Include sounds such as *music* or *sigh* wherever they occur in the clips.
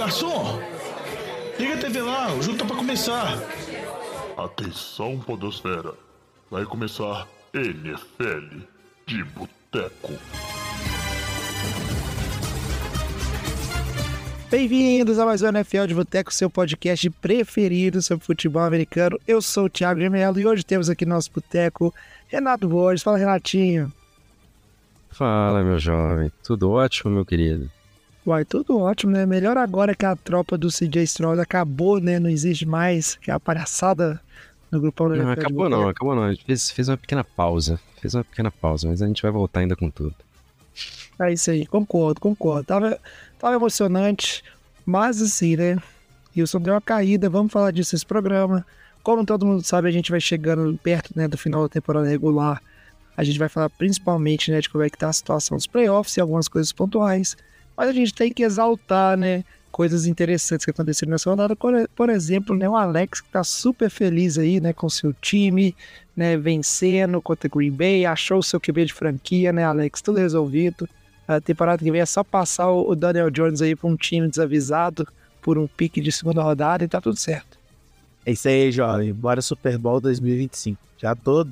garçom! Liga a TV lá, o jogo tá pra começar. Atenção, Podosfera. Vai começar NFL de Boteco. Bem-vindos a mais um NFL de Boteco, seu podcast preferido sobre futebol americano. Eu sou o Thiago Gemelo e hoje temos aqui no nosso boteco Renato Borges. Fala, Renatinho. Fala, meu jovem. Tudo ótimo, meu querido? Uai, tudo ótimo, né? Melhor agora que a tropa do CJ Stroud acabou, né? Não existe mais, que é a palhaçada no grupão do Não, acabou não, acabou não. A gente fez, fez uma pequena pausa. Fez uma pequena pausa, mas a gente vai voltar ainda com tudo. É isso aí, concordo, concordo. Tava, tava emocionante, mas assim, né? Wilson deu uma caída, vamos falar disso nesse programa. Como todo mundo sabe, a gente vai chegando perto né, do final da temporada regular. A gente vai falar principalmente né, de como é que tá a situação dos playoffs e algumas coisas pontuais. Mas a gente tem que exaltar, né? Coisas interessantes que aconteceram nessa rodada. Por exemplo, né, o Alex que tá super feliz aí, né, com seu time, né, vencendo contra Green Bay, achou o seu QB de franquia, né, Alex? Tudo resolvido. A temporada que vem é só passar o Daniel Jones aí para um time desavisado por um pique de segunda rodada e tá tudo certo. É isso aí, jovem. Bora Super Bowl 2025. Já tô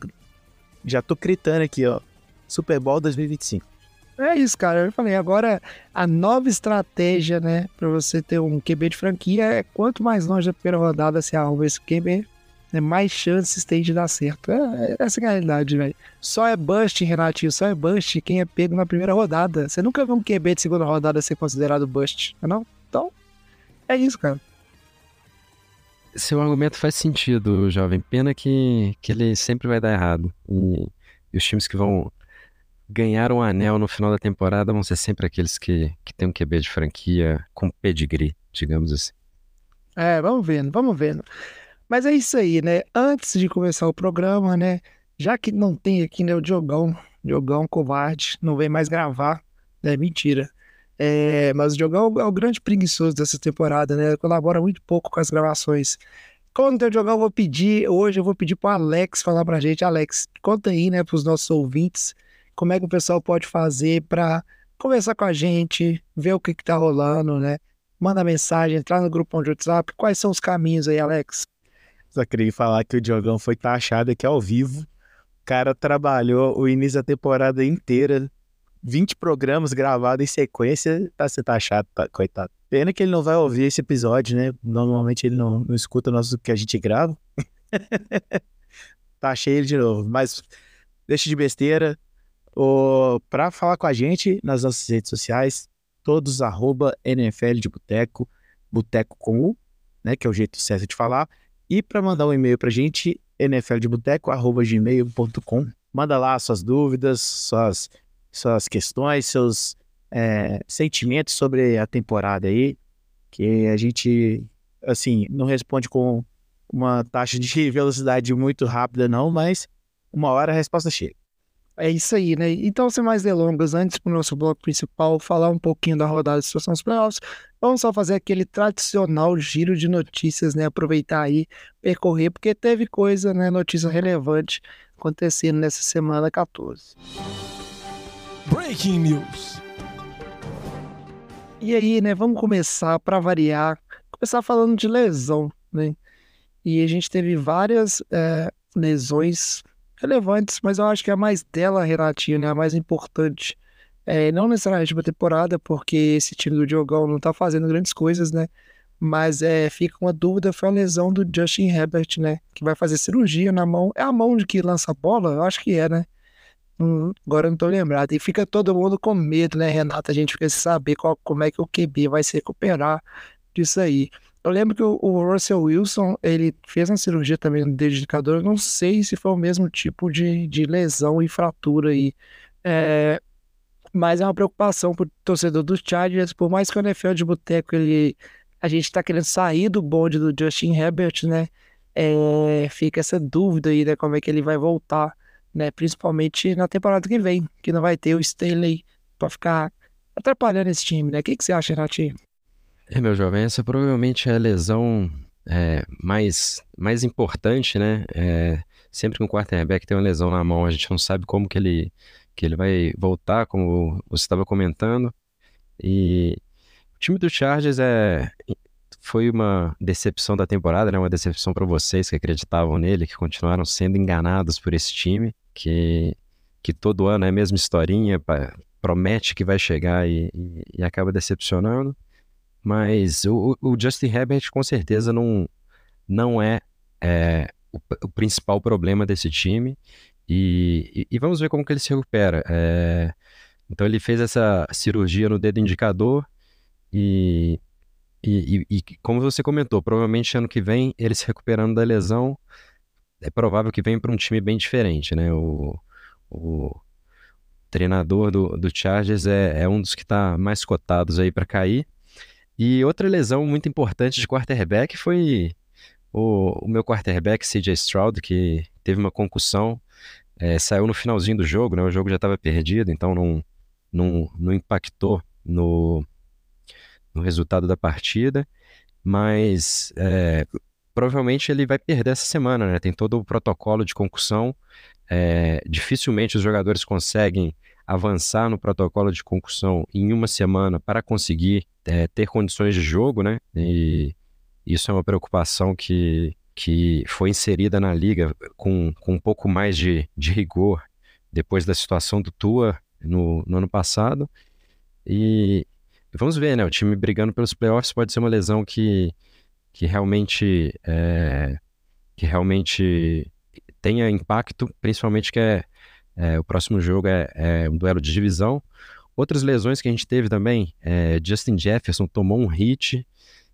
já tô gritando aqui, ó. Super Bowl 2025. É isso, cara. Eu falei, agora a nova estratégia, né, para você ter um QB de franquia é quanto mais longe da primeira rodada você arruma esse QB, né, mais chances tem de dar certo. É, é essa é a realidade, velho. Só é bust, Renatinho, só é bust quem é pego na primeira rodada. Você nunca viu um QB de segunda rodada ser considerado bust, não? Então, é isso, cara. Seu argumento faz sentido, jovem. Pena que, que ele sempre vai dar errado. E, e os times que vão ganhar um anel no final da temporada vão ser sempre aqueles que, que têm um QB de franquia com pedigree, digamos assim. É, vamos vendo, vamos vendo. Mas é isso aí, né? Antes de começar o programa, né? Já que não tem aqui, né, o Diogão, Diogão covarde, não vem mais gravar, é mentira. É, mas o Diogão é o grande preguiçoso dessa temporada, né? Colabora muito pouco com as gravações. Quando tem o Diogão, eu vou pedir, hoje eu vou pedir pro Alex falar pra gente. Alex, conta aí, né, pros nossos ouvintes, como é que o pessoal pode fazer para conversar com a gente, ver o que, que tá rolando, né? Manda mensagem, entrar no grupo de WhatsApp. Quais são os caminhos aí, Alex? Só queria falar que o Diogão foi taxado aqui ao vivo. O cara trabalhou o início da temporada inteira, 20 programas gravados em sequência, tá sendo taxado, tá, coitado. Pena que ele não vai ouvir esse episódio, né? Normalmente ele não, não escuta o que a gente grava. *laughs* Taxei ele de novo, mas deixa de besteira para falar com a gente nas nossas redes sociais, todos arroba NFL de Boteco, Boteco com U, né, que é o jeito certo de falar, e para mandar um e-mail para a gente, nfldeboteco.gmail.com. Manda lá suas dúvidas, suas, suas questões, seus é, sentimentos sobre a temporada aí, que a gente, assim, não responde com uma taxa de *laughs* velocidade muito rápida não, mas uma hora a resposta chega. É isso aí, né? Então, sem mais delongas, antes para o nosso bloco principal, falar um pouquinho da rodada de situação dos playoffs, vamos só fazer aquele tradicional giro de notícias, né? Aproveitar aí, percorrer, porque teve coisa, né? Notícia relevante acontecendo nessa semana 14. Breaking News. E aí, né? Vamos começar para variar, começar falando de lesão, né? E a gente teve várias é, lesões relevantes, mas eu acho que a mais dela, Renatinho, né, a mais importante. É, não necessariamente uma temporada, porque esse time do Diogão não tá fazendo grandes coisas, né? Mas é, fica uma dúvida, foi a lesão do Justin Herbert, né? Que vai fazer cirurgia na mão. É a mão de que lança a bola? Eu acho que é, né? Hum, agora eu não tô lembrado. E fica todo mundo com medo, né, Renata? A gente fica sem saber qual, como é que o QB vai se recuperar disso aí. Eu lembro que o, Russell Wilson, ele fez uma cirurgia também no dedicador, eu não sei se foi o mesmo tipo de, de lesão e fratura aí. É, mas é uma preocupação pro torcedor dos Chargers, por mais que o NFL de boteco, ele, a gente tá querendo sair do bonde do Justin Herbert, né? É, fica essa dúvida aí, né, como é que ele vai voltar, né? Principalmente na temporada que vem, que não vai ter o Stanley para ficar atrapalhando esse time, né? O que, que você acha, Renatinho? É, meu jovem, essa provavelmente é a lesão é, mais, mais importante, né? É, sempre que um quarterback tem uma lesão na mão, a gente não sabe como que ele, que ele vai voltar, como você estava comentando. E O time do Chargers é foi uma decepção da temporada, né? Uma decepção para vocês que acreditavam nele, que continuaram sendo enganados por esse time, que que todo ano é a mesma historinha, promete que vai chegar e, e, e acaba decepcionando. Mas o, o, Justin Herbert com certeza não, não é, é o, o, principal problema desse time. E, e, vamos ver como que ele se recupera. É, então ele fez essa cirurgia no dedo indicador e, e, e, como você comentou, provavelmente ano que vem ele se recuperando da lesão, é provável que venha para um time bem diferente, né? O, o treinador do, do Chargers é, é um dos que está mais cotados aí para cair. E outra lesão muito importante de quarterback foi o, o meu quarterback, CJ Stroud, que teve uma concussão, é, saiu no finalzinho do jogo, né? O jogo já estava perdido, então não, não, não impactou no, no resultado da partida, mas é, provavelmente ele vai perder essa semana, né? Tem todo o protocolo de concussão, é, dificilmente os jogadores conseguem avançar no protocolo de concussão em uma semana para conseguir é, ter condições de jogo, né? E isso é uma preocupação que, que foi inserida na liga com, com um pouco mais de, de rigor depois da situação do Tua no, no ano passado. E vamos ver, né? O time brigando pelos playoffs pode ser uma lesão que, que realmente é, que realmente tenha impacto, principalmente que é, é o próximo jogo é, é, um duelo de divisão. Outras lesões que a gente teve também, é, Justin Jefferson tomou um hit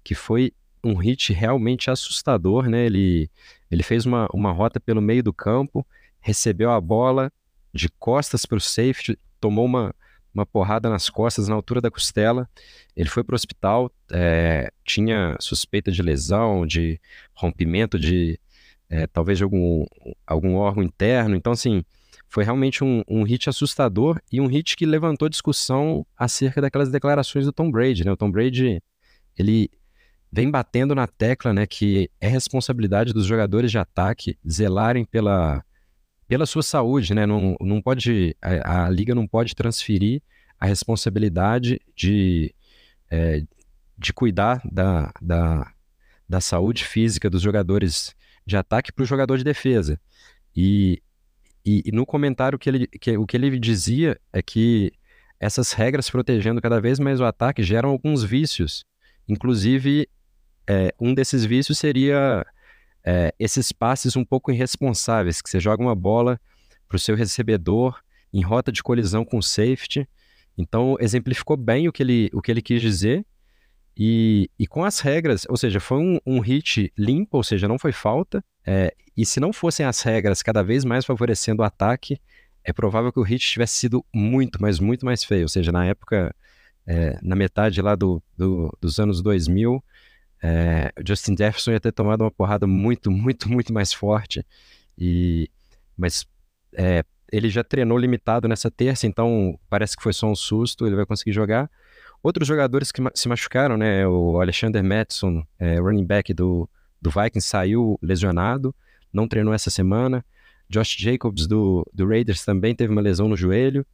que foi um hit realmente assustador, né? Ele, ele fez uma, uma rota pelo meio do campo, recebeu a bola de costas para o safety, tomou uma, uma porrada nas costas, na altura da costela. Ele foi para o hospital, é, tinha suspeita de lesão, de rompimento de é, talvez de algum, algum órgão interno. Então, assim, foi realmente um, um hit assustador e um hit que levantou discussão acerca daquelas declarações do Tom Brady. Né? O Tom Brady, ele vem batendo na tecla né, que é responsabilidade dos jogadores de ataque zelarem pela pela sua saúde, né? Não, não pode, a, a liga não pode transferir a responsabilidade de, é, de cuidar da, da, da saúde física dos jogadores de ataque para o jogador de defesa. E, e, e, no comentário que ele, que, o que ele dizia é que essas regras protegendo cada vez mais o ataque geram alguns vícios. Inclusive, é, um desses vícios seria é, esses passes um pouco irresponsáveis, que você joga uma bola para o seu recebedor em rota de colisão com o safety. Então, exemplificou bem o que ele, o que ele quis dizer. E, e com as regras, ou seja, foi um, um hit limpo, ou seja, não foi falta. É, e se não fossem as regras cada vez mais favorecendo o ataque, é provável que o hit tivesse sido muito, mas muito mais feio. Ou seja, na época, é, na metade lá do, do, dos anos 2000, é, Justin Jefferson ia ter tomado uma porrada muito, muito, muito mais forte. E, mas é, ele já treinou limitado nessa terça, então parece que foi só um susto, ele vai conseguir jogar. Outros jogadores que se machucaram, né? O Alexander Madison, é, running back do, do Vikings, saiu lesionado, não treinou essa semana. Josh Jacobs do, do Raiders também teve uma lesão no joelho.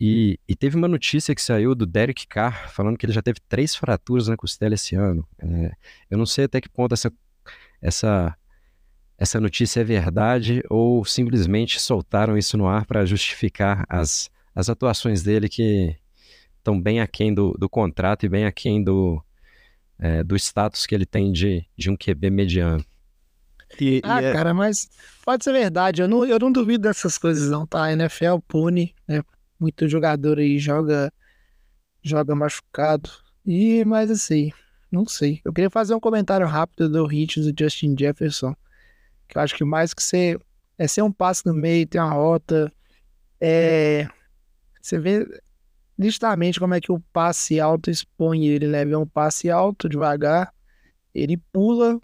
E, e, teve uma notícia que saiu do Derek Carr falando que ele já teve três fraturas na costela esse ano. É, eu não sei até que ponto essa, essa, essa notícia é verdade ou simplesmente soltaram isso no ar para justificar as, as atuações dele que estão bem aquém do, do contrato e bem aquém do, é, do status que ele tem de, de um QB mediano. E, ah, e é... cara, mas pode ser verdade. Eu não, eu não duvido dessas coisas, não, tá? A NFL pune, né? muito jogador aí joga joga machucado. E mas assim, não sei. Eu queria fazer um comentário rápido do hit do Justin Jefferson, que eu acho que mais que ser é ser um passe no meio, ter uma rota, é você vê nitidamente como é que o passe alto expõe ele, né? É um passe alto devagar, ele pula,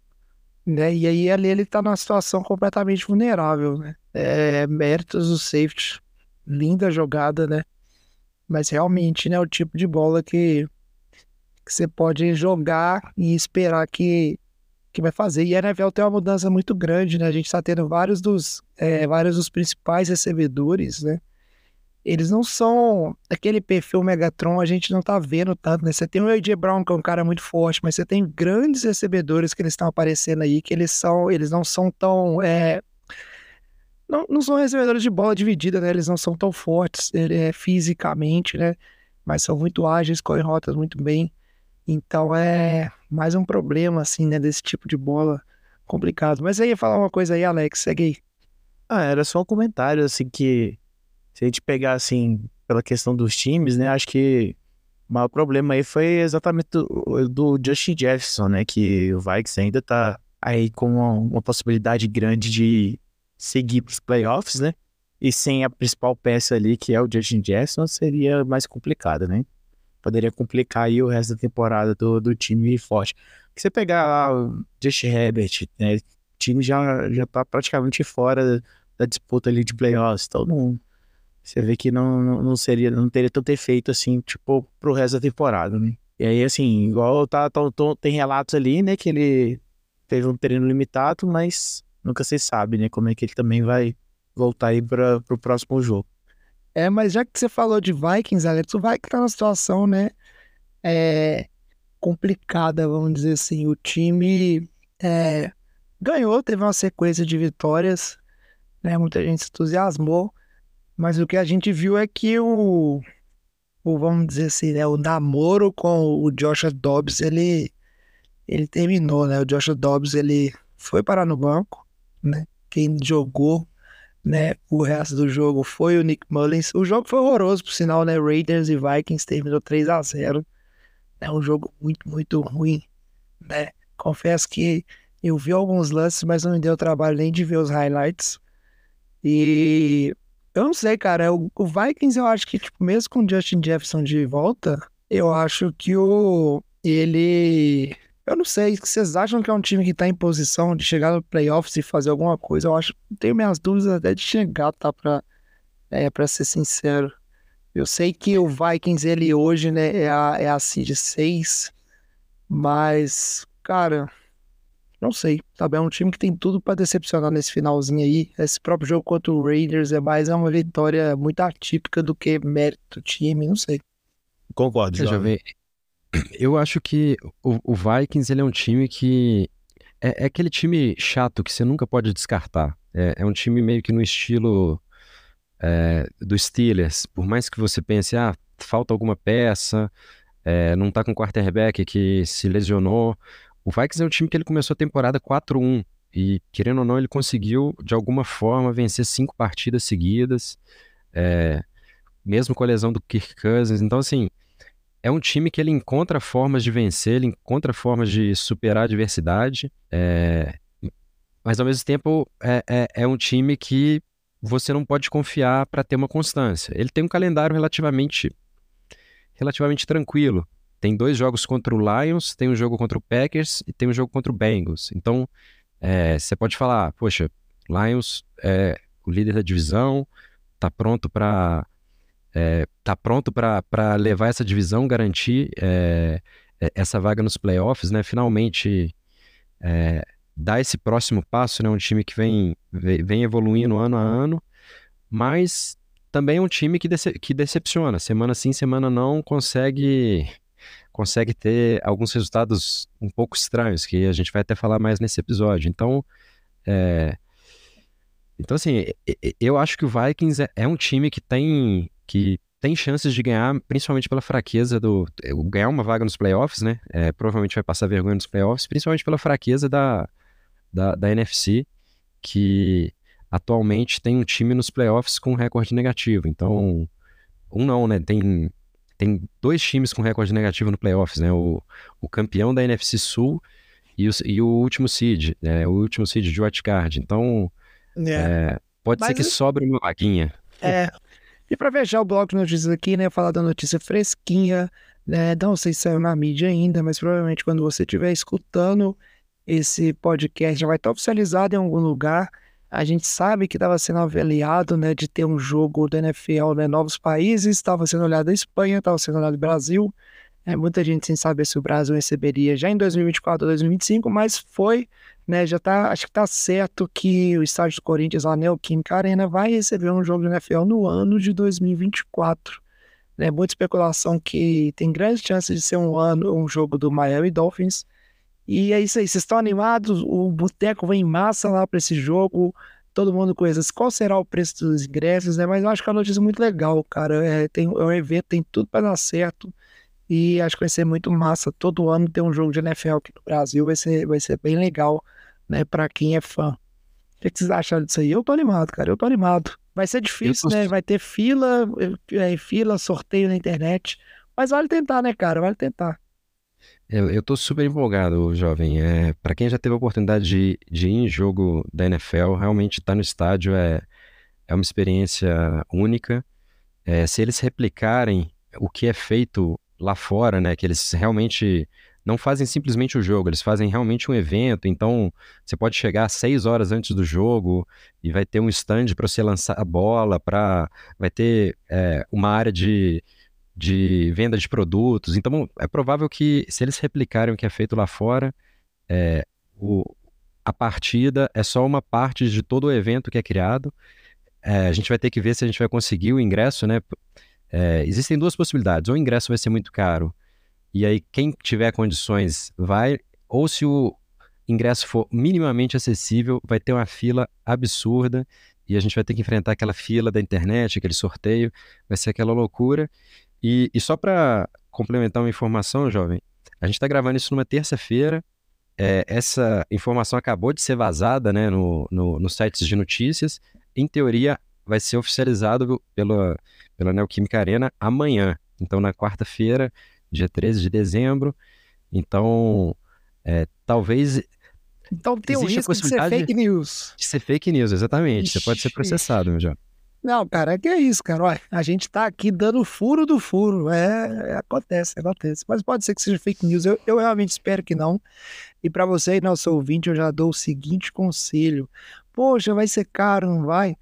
né? E aí ali ele tá numa situação completamente vulnerável, né? É méritos do safety linda jogada, né? Mas realmente, né, o tipo de bola que, que você pode jogar e esperar que, que vai fazer. E a NFL tem uma mudança muito grande, né? A gente está tendo vários dos, é, vários dos principais recebedores, né? Eles não são aquele perfil Megatron, a gente não tá vendo tanto, né? Você tem o AJ Brown, que é um cara muito forte, mas você tem grandes recebedores que eles estão aparecendo aí, que eles são, eles não são tão. É... Não, não são recebedores de bola dividida, né? Eles não são tão fortes é, fisicamente, né? Mas são muito ágeis, correm rotas muito bem. Então é mais um problema, assim, né? Desse tipo de bola complicado. Mas aí ia falar uma coisa aí, Alex, segue aí. Ah, era só um comentário, assim, que se a gente pegar, assim, pela questão dos times, né, acho que o maior problema aí foi exatamente do, do Justin Jefferson, né, que o Vikings ainda tá aí com uma, uma possibilidade grande de seguir para os playoffs, né, e sem a principal peça ali, que é o Justin Jefferson, seria mais complicado, né, poderia complicar aí o resto da temporada do, do time forte. Se você pegar lá o Justin Herbert, né, o time já, já tá praticamente fora da disputa ali de playoffs, então não, você vê que não, não, seria, não teria tanto efeito assim, tipo, pro resto da temporada, né? E aí, assim, igual tá, tá, tá, tem relatos ali, né, que ele teve um treino limitado, mas nunca se sabe, né, como é que ele também vai voltar aí para pro próximo jogo. É, mas já que você falou de Vikings, Alex, o Vikings tá numa situação, né, é, complicada, vamos dizer assim. O time é, ganhou, teve uma sequência de vitórias, né? Muita gente se entusiasmou, mas o que a gente viu é que o, o vamos dizer assim, né, o namoro com o Joshua Dobbs, ele, ele terminou, né? O Joshua Dobbs, ele foi parar no banco, né? Quem jogou, né, o resto do jogo foi o Nick Mullins. O jogo foi horroroso, por sinal, né? Raiders e Vikings terminou 3 a 0 é um jogo muito, muito ruim, né? Confesso que eu vi alguns lances, mas não me deu trabalho nem de ver os highlights. E eu não sei, cara. O, o Vikings, eu acho que, tipo, mesmo com o Justin Jefferson de volta, eu acho que o. Ele. Eu não sei. Vocês acham que é um time que tá em posição de chegar no playoffs e fazer alguma coisa? Eu acho. Tenho minhas dúvidas até de chegar, tá? Pra, é, pra ser sincero. Eu sei que o Vikings, ele hoje, né, é a, é a seed 6, mas, cara, não sei, sabe? É um time que tem tudo para decepcionar nesse finalzinho aí. Esse próprio jogo contra o Raiders é mais uma vitória muito atípica do que mérito do time, não sei. Concordo, já vi. Eu acho que o, o, Vikings, ele é um time que... É, é, aquele time chato que você nunca pode descartar. É, é um time meio que no estilo é, do Steelers, por mais que você pense, ah, falta alguma peça, é, não tá com quarterback que se lesionou, o Vikings é um time que ele começou a temporada 4-1 e, querendo ou não, ele conseguiu, de alguma forma, vencer cinco partidas seguidas, é, mesmo com a lesão do Kirk Cousins. Então, assim, é um time que ele encontra formas de vencer, ele encontra formas de superar a adversidade, é, mas ao mesmo tempo é, é, é um time que você não pode confiar para ter uma constância. Ele tem um calendário relativamente relativamente tranquilo. Tem dois jogos contra o Lions, tem um jogo contra o Packers e tem um jogo contra o Bengals. Então, é, você pode falar, poxa, Lions é o líder da divisão, tá pronto para é, tá pronto para levar essa divisão, garantir é, é, essa vaga nos playoffs, né? Finalmente é, dar esse próximo passo, né? Um time que vem, vem evoluindo ano a ano, mas também é um time que, dece que decepciona. Semana sim, semana não, consegue consegue ter alguns resultados um pouco estranhos, que a gente vai até falar mais nesse episódio. Então, é... então assim, eu acho que o Vikings é, é um time que tem que tem chances de ganhar, principalmente pela fraqueza do. ganhar uma vaga nos playoffs, né? É, provavelmente vai passar vergonha nos playoffs, principalmente pela fraqueza da, da, da NFC, que atualmente tem um time nos playoffs com recorde negativo. Então, um não, né? Tem, tem dois times com recorde negativo no playoffs, né? O, o campeão da NFC Sul e o, e o último seed, né? O último seed de wildcard. Então, é. É, pode Mas ser que sobre uma vaguinha. É. E para fechar o bloco de notícias aqui, né? Falar da notícia fresquinha, né? Não sei se saiu na mídia ainda, mas provavelmente quando você estiver escutando esse podcast já vai estar oficializado em algum lugar. A gente sabe que estava sendo avaliado, né, de ter um jogo do NFL, né, novos países, estava sendo olhado a Espanha, estava sendo olhado o Brasil. É, muita gente sem saber se o Brasil receberia já em 2024 ou 2025, mas foi, né? Já tá, acho que tá certo que o estádio do Corinthians, lá Neoquímica Arena, vai receber um jogo de NFL no ano de 2024. Né, muita especulação que tem grandes chances de ser um ano, um jogo do Miami Dolphins. E é isso aí, vocês estão animados? O Boteco vem em massa lá para esse jogo. Todo mundo conhece qual será o preço dos ingressos, né? Mas eu acho que é uma notícia muito legal, cara. É, tem, é um evento, tem tudo para dar certo. E acho que vai ser muito massa. Todo ano ter um jogo de NFL aqui no Brasil vai ser, vai ser bem legal, né? Para quem é fã. O que, vocês acharam disso aí? Eu tô animado, cara. Eu tô animado. Vai ser difícil, tô... né? Vai ter fila, é, fila, sorteio na internet. Mas vale tentar, né, cara? Vale tentar. Eu, eu tô super empolgado, jovem. É, para quem já teve a oportunidade de, de ir em jogo da NFL, realmente estar tá no estádio é, é uma experiência única. É, se eles replicarem o que é feito lá fora, né, que eles realmente não fazem simplesmente o jogo, eles fazem realmente um evento. Então, você pode chegar seis horas antes do jogo e vai ter um stand para você lançar a bola, para vai ter é, uma área de de venda de produtos. Então, é provável que, se eles replicarem o que é feito lá fora, é, o, a partida é só uma parte de todo o evento que é criado. É, a gente vai ter que ver se a gente vai conseguir o ingresso, né? É, existem duas possibilidades. Ou o ingresso vai ser muito caro, e aí quem tiver condições vai, ou se o ingresso for minimamente acessível, vai ter uma fila absurda e a gente vai ter que enfrentar aquela fila da internet, aquele sorteio, vai ser aquela loucura. E, e só para complementar uma informação, jovem, a gente está gravando isso numa terça-feira. É, essa informação acabou de ser vazada né, no, no, nos sites de notícias. Em teoria, vai ser oficializado pela, pela Neoquímica Arena amanhã. Então, na quarta-feira, dia 13 de dezembro. Então, é, talvez. Então tem um risco de ser fake news. De ser fake news, exatamente. Ixi. Você pode ser processado, meu jovem. Não, cara, é que é isso, cara. Olha, a gente tá aqui dando furo do furo. É, é, acontece, acontece. Mas pode ser que seja fake news. Eu, eu realmente espero que não. E para você, nosso ouvinte, eu já dou o seguinte conselho. Poxa, vai ser caro, não vai?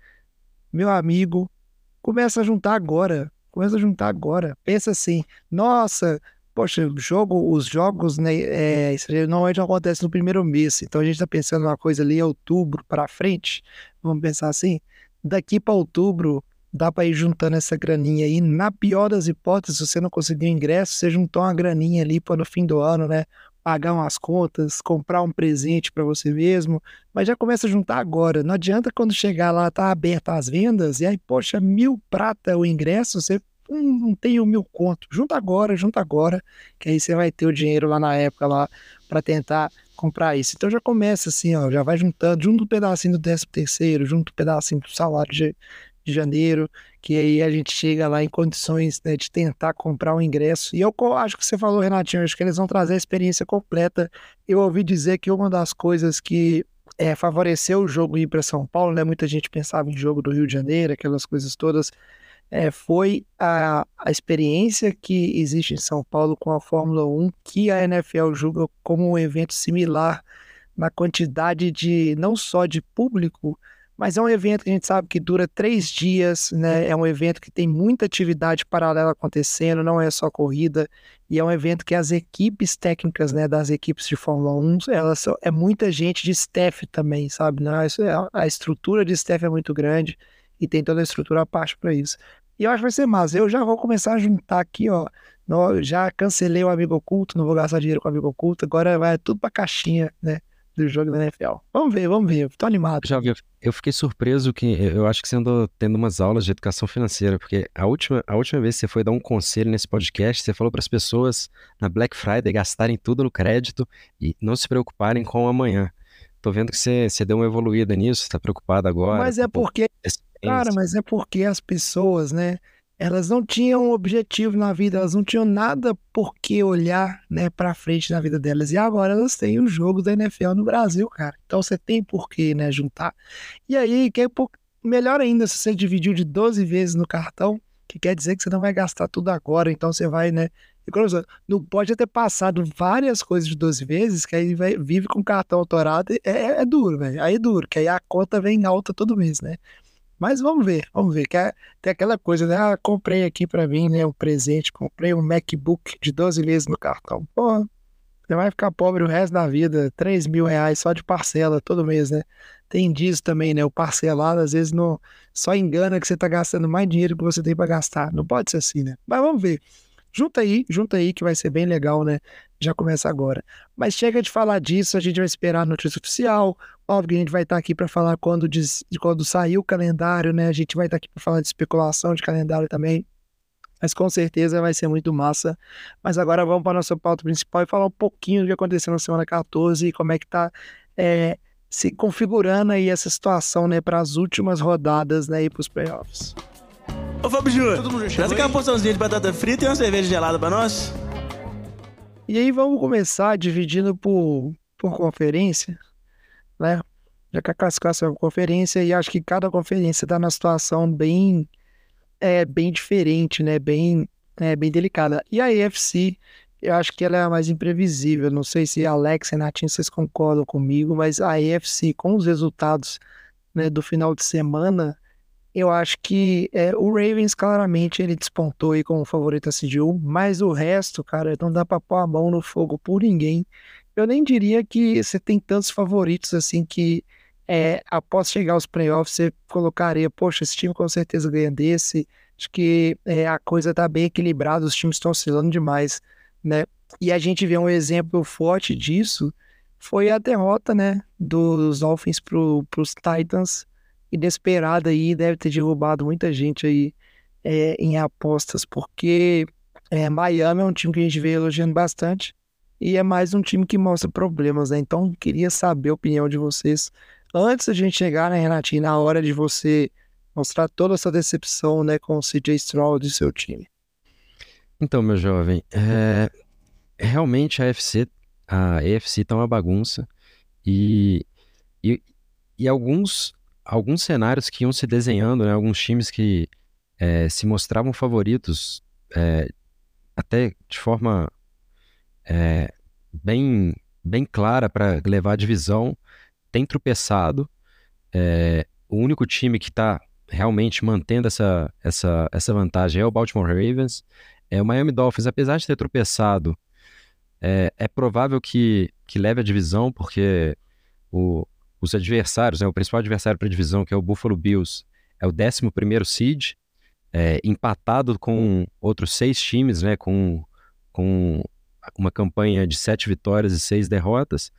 Meu amigo, começa a juntar agora. Começa a juntar agora. Pensa assim, nossa, poxa, jogo, os jogos, né, é, normalmente acontece no primeiro mês. Então a gente tá pensando uma coisa ali, outubro para frente. Vamos pensar assim daqui para outubro dá para ir juntando essa graninha aí. Na pior das hipóteses, se você não conseguir ingresso, você juntou uma graninha ali para no fim do ano, né? Pagar umas contas, comprar um presente para você mesmo, mas já começa a juntar agora. Não adianta quando chegar lá, tá aberto as vendas, e aí, poxa, mil prata o ingresso, você hum, não tem o mil conto. Junta agora, junta agora, que aí você vai ter o dinheiro lá na época lá para tentar comprar isso. Então já começa assim, ó, já vai juntando, junto um pedacinho do décimo terceiro, junto um pedacinho do salário de, de janeiro, que aí a gente chega lá em condições né, de tentar comprar o um ingresso. E eu acho que você falou, Renatinho, acho que eles vão trazer a experiência completa. Eu ouvi dizer que uma das coisas que é, favoreceu o jogo ir para São Paulo, né? Muita gente pensava em jogo do Rio de Janeiro, aquelas coisas todas é, foi a, a experiência que existe em São Paulo com a Fórmula 1, que a NFL julga como um evento similar na quantidade de, não só de público, mas é um evento que a gente sabe que dura três dias, né? É um evento que tem muita atividade paralela acontecendo, não é só corrida, e é um evento que as equipes técnicas, né, das equipes de Fórmula 1, elas são, é muita gente de staff também, sabe? Né? A estrutura de staff é muito grande e tem toda a estrutura à parte para isso. E eu acho que vai ser massa. Eu já vou começar a juntar aqui, ó. No, já cancelei o amigo oculto, não vou gastar dinheiro com amigo oculto. Agora vai tudo pra caixinha, né? Do jogo da NFL. Vamos ver, vamos ver. Tô animado. Já vi. Eu fiquei surpreso que eu acho que você andou tendo umas aulas de educação financeira, porque a última, a última vez que você foi dar um conselho nesse podcast, você falou para as pessoas na Black Friday gastarem tudo no crédito e não se preocuparem com o amanhã. Tô vendo que você, você deu uma evoluída nisso, tá preocupado agora. Mas é porque Cara, mas é porque as pessoas, né? Elas não tinham um objetivo na vida, elas não tinham nada por que olhar, né, para frente na vida delas. E agora elas têm o jogo da NFL no Brasil, cara. Então você tem por que, né, juntar. E aí, que é melhor ainda se você dividiu de 12 vezes no cartão, que quer dizer que você não vai gastar tudo agora, então você vai, né, não pode ter passado várias coisas de 12 vezes, que aí vai, vive com cartão autorado, é, é, é duro, velho. Aí é duro, que aí a conta vem alta todo mês, né? Mas vamos ver, vamos ver. Que é, tem aquela coisa, né? Ah, comprei aqui para mim, né? Um presente, comprei um MacBook de 12 meses no cartão. Porra, você vai ficar pobre o resto da vida, 3 mil reais só de parcela todo mês, né? Tem disso também, né? O parcelado às vezes não, só engana que você tá gastando mais dinheiro que você tem para gastar. Não pode ser assim, né? Mas vamos ver. Junta aí, junta aí que vai ser bem legal, né? Já começa agora. Mas chega de falar disso, a gente vai esperar a notícia oficial. Óbvio que a gente vai estar aqui para falar quando, diz, quando sair o calendário, né? A gente vai estar aqui para falar de especulação de calendário também mas com certeza vai ser muito massa. Mas agora vamos para a nossa pauta principal e falar um pouquinho do que aconteceu na semana 14 e como é que está é, se configurando aí essa situação né, para as últimas rodadas né, e para os playoffs. Ô Fábio Júnior, traz aqui uma porçãozinha de batata frita e uma cerveja gelada para nós. E aí vamos começar dividindo por, por conferência, né? Já que a classificação é uma conferência e acho que cada conferência está numa situação bem é bem diferente, né? Bem, é, bem delicada. E a AFC, eu acho que ela é a mais imprevisível. Não sei se Alex e Natinho vocês concordam comigo, mas a AFC, com os resultados né, do final de semana, eu acho que é, o Ravens claramente ele despontou aí como favorito a CDU, mas o resto, cara, não dá pra pôr a mão no fogo por ninguém. Eu nem diria que você tem tantos favoritos assim que é, após chegar aos playoffs, você colocaria, poxa, esse time com certeza ganha desse. Acho que é, a coisa tá bem equilibrada, os times estão oscilando demais, né? E a gente vê um exemplo forte disso, foi a derrota, né, dos Dolphins para os Titans, inesperada aí, deve ter derrubado muita gente aí é, em apostas, porque é, Miami é um time que a gente vê elogiando bastante, e é mais um time que mostra problemas, né? Então, queria saber a opinião de vocês antes da gente chegar, né, Renatinho, na hora de você mostrar toda essa decepção, né, com o CJ Stroud e seu time. Então, meu jovem, é... realmente a AFC, a AFC tá uma bagunça e, e, e alguns, alguns cenários que iam se desenhando, né, alguns times que é, se mostravam favoritos é, até de forma é, bem, bem clara para levar a divisão, tem tropeçado. O único time que está realmente mantendo essa, essa, essa vantagem é o Baltimore Ravens. É, o Miami Dolphins, apesar de ter tropeçado, é, é provável que, que leve a divisão, porque o, os adversários, né, o principal adversário para a divisão, que é o Buffalo Bills, é o 11 seed, é, empatado com outros seis times, né, com, com uma campanha de sete vitórias e seis derrotas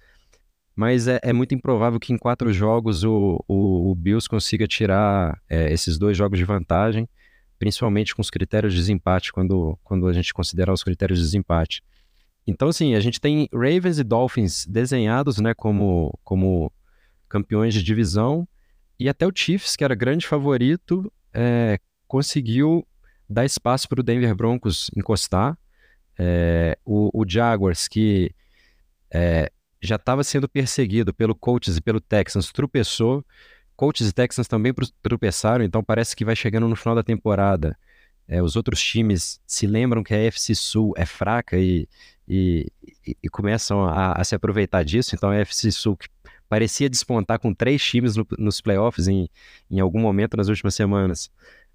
mas é, é, muito improvável que em quatro jogos o, o, o Bills consiga tirar é, esses dois jogos de vantagem, principalmente com os critérios de desempate, quando, quando a gente considerar os critérios de desempate. Então, assim, a gente tem Ravens e Dolphins desenhados né, como, como campeões de divisão, e até o Chiefs, que era grande favorito, é, conseguiu dar espaço para o Denver Broncos encostar. É, o, o, Jaguars, que é, já estava sendo perseguido pelo Colts e pelo Texans, tropeçou. Colts e Texans também tropeçaram, então parece que vai chegando no final da temporada. É, os outros times se lembram que a FC Sul é fraca e, e, e começam a, a, se aproveitar disso. Então a FC Sul, que parecia despontar com três times no, nos playoffs em, em algum momento nas últimas semanas,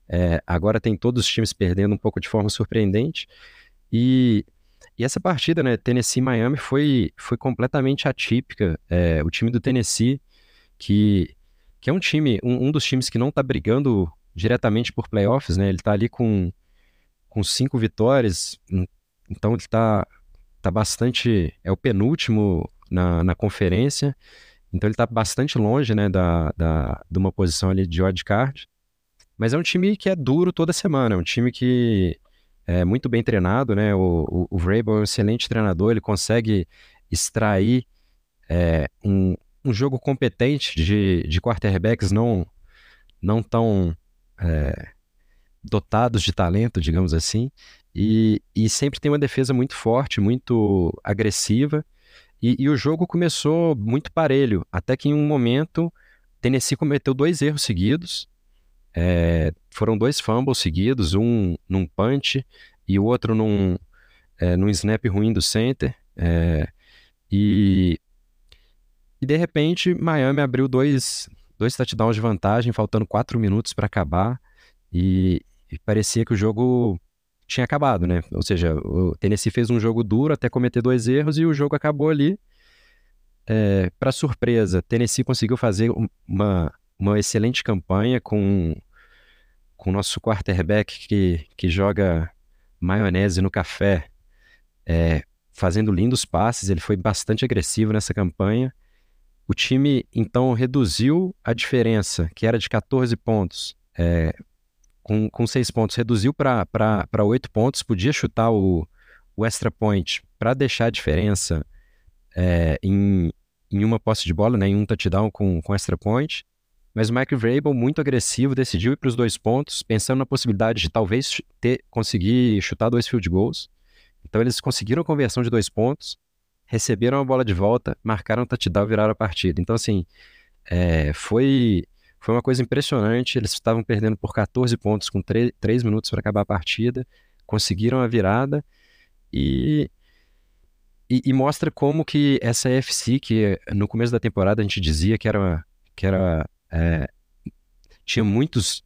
é, agora tem todos os times perdendo um pouco de forma surpreendente. E e essa partida, né, Tennessee-Miami, foi, foi completamente atípica. É, o time do Tennessee, que, que é um time, um, um dos times que não está brigando diretamente por playoffs, né? Ele está ali com, com cinco vitórias, então ele está tá bastante. É o penúltimo na, na conferência, então ele está bastante longe, né, da, da, de uma posição ali de card. Mas é um time que é duro toda semana, é um time que é muito bem treinado, né? O, o, o Vrabel é um excelente treinador, ele consegue extrair é, um, um jogo competente de, de quarterbacks não, não tão é, dotados de talento, digamos assim, e, e sempre tem uma defesa muito forte, muito agressiva, e, e o jogo começou muito parelho, até que em um momento Tennessee cometeu dois erros seguidos, é, foram dois fumbles seguidos, um num punch e o outro num, é, num snap ruim do center. É, e, e de repente Miami abriu dois, dois touchdowns de vantagem, faltando quatro minutos para acabar, e, e parecia que o jogo tinha acabado, né? Ou seja, o Tennessee fez um jogo duro até cometer dois erros e o jogo acabou ali. É, para surpresa, Tennessee conseguiu fazer uma, uma excelente campanha com com o nosso quarterback que, que joga maionese no café, é, fazendo lindos passes. Ele foi bastante agressivo nessa campanha. O time então reduziu a diferença, que era de 14 pontos, é, com, com 6 pontos, reduziu para 8 pontos. Podia chutar o, o extra point para deixar a diferença é, em, em uma posse de bola, né, em um touchdown com, com extra point. Mas o Mike Vrabel, muito agressivo, decidiu ir para os dois pontos, pensando na possibilidade de talvez ter, conseguir chutar dois field goals. Então eles conseguiram a conversão de dois pontos, receberam a bola de volta, marcaram o touchdown e viraram a partida. Então, assim, é, foi, foi uma coisa impressionante. Eles estavam perdendo por 14 pontos com 3, 3 minutos para acabar a partida, conseguiram a virada e, e, e, mostra como que essa FC, que no começo da temporada a gente dizia que era, que era é, tinha muitos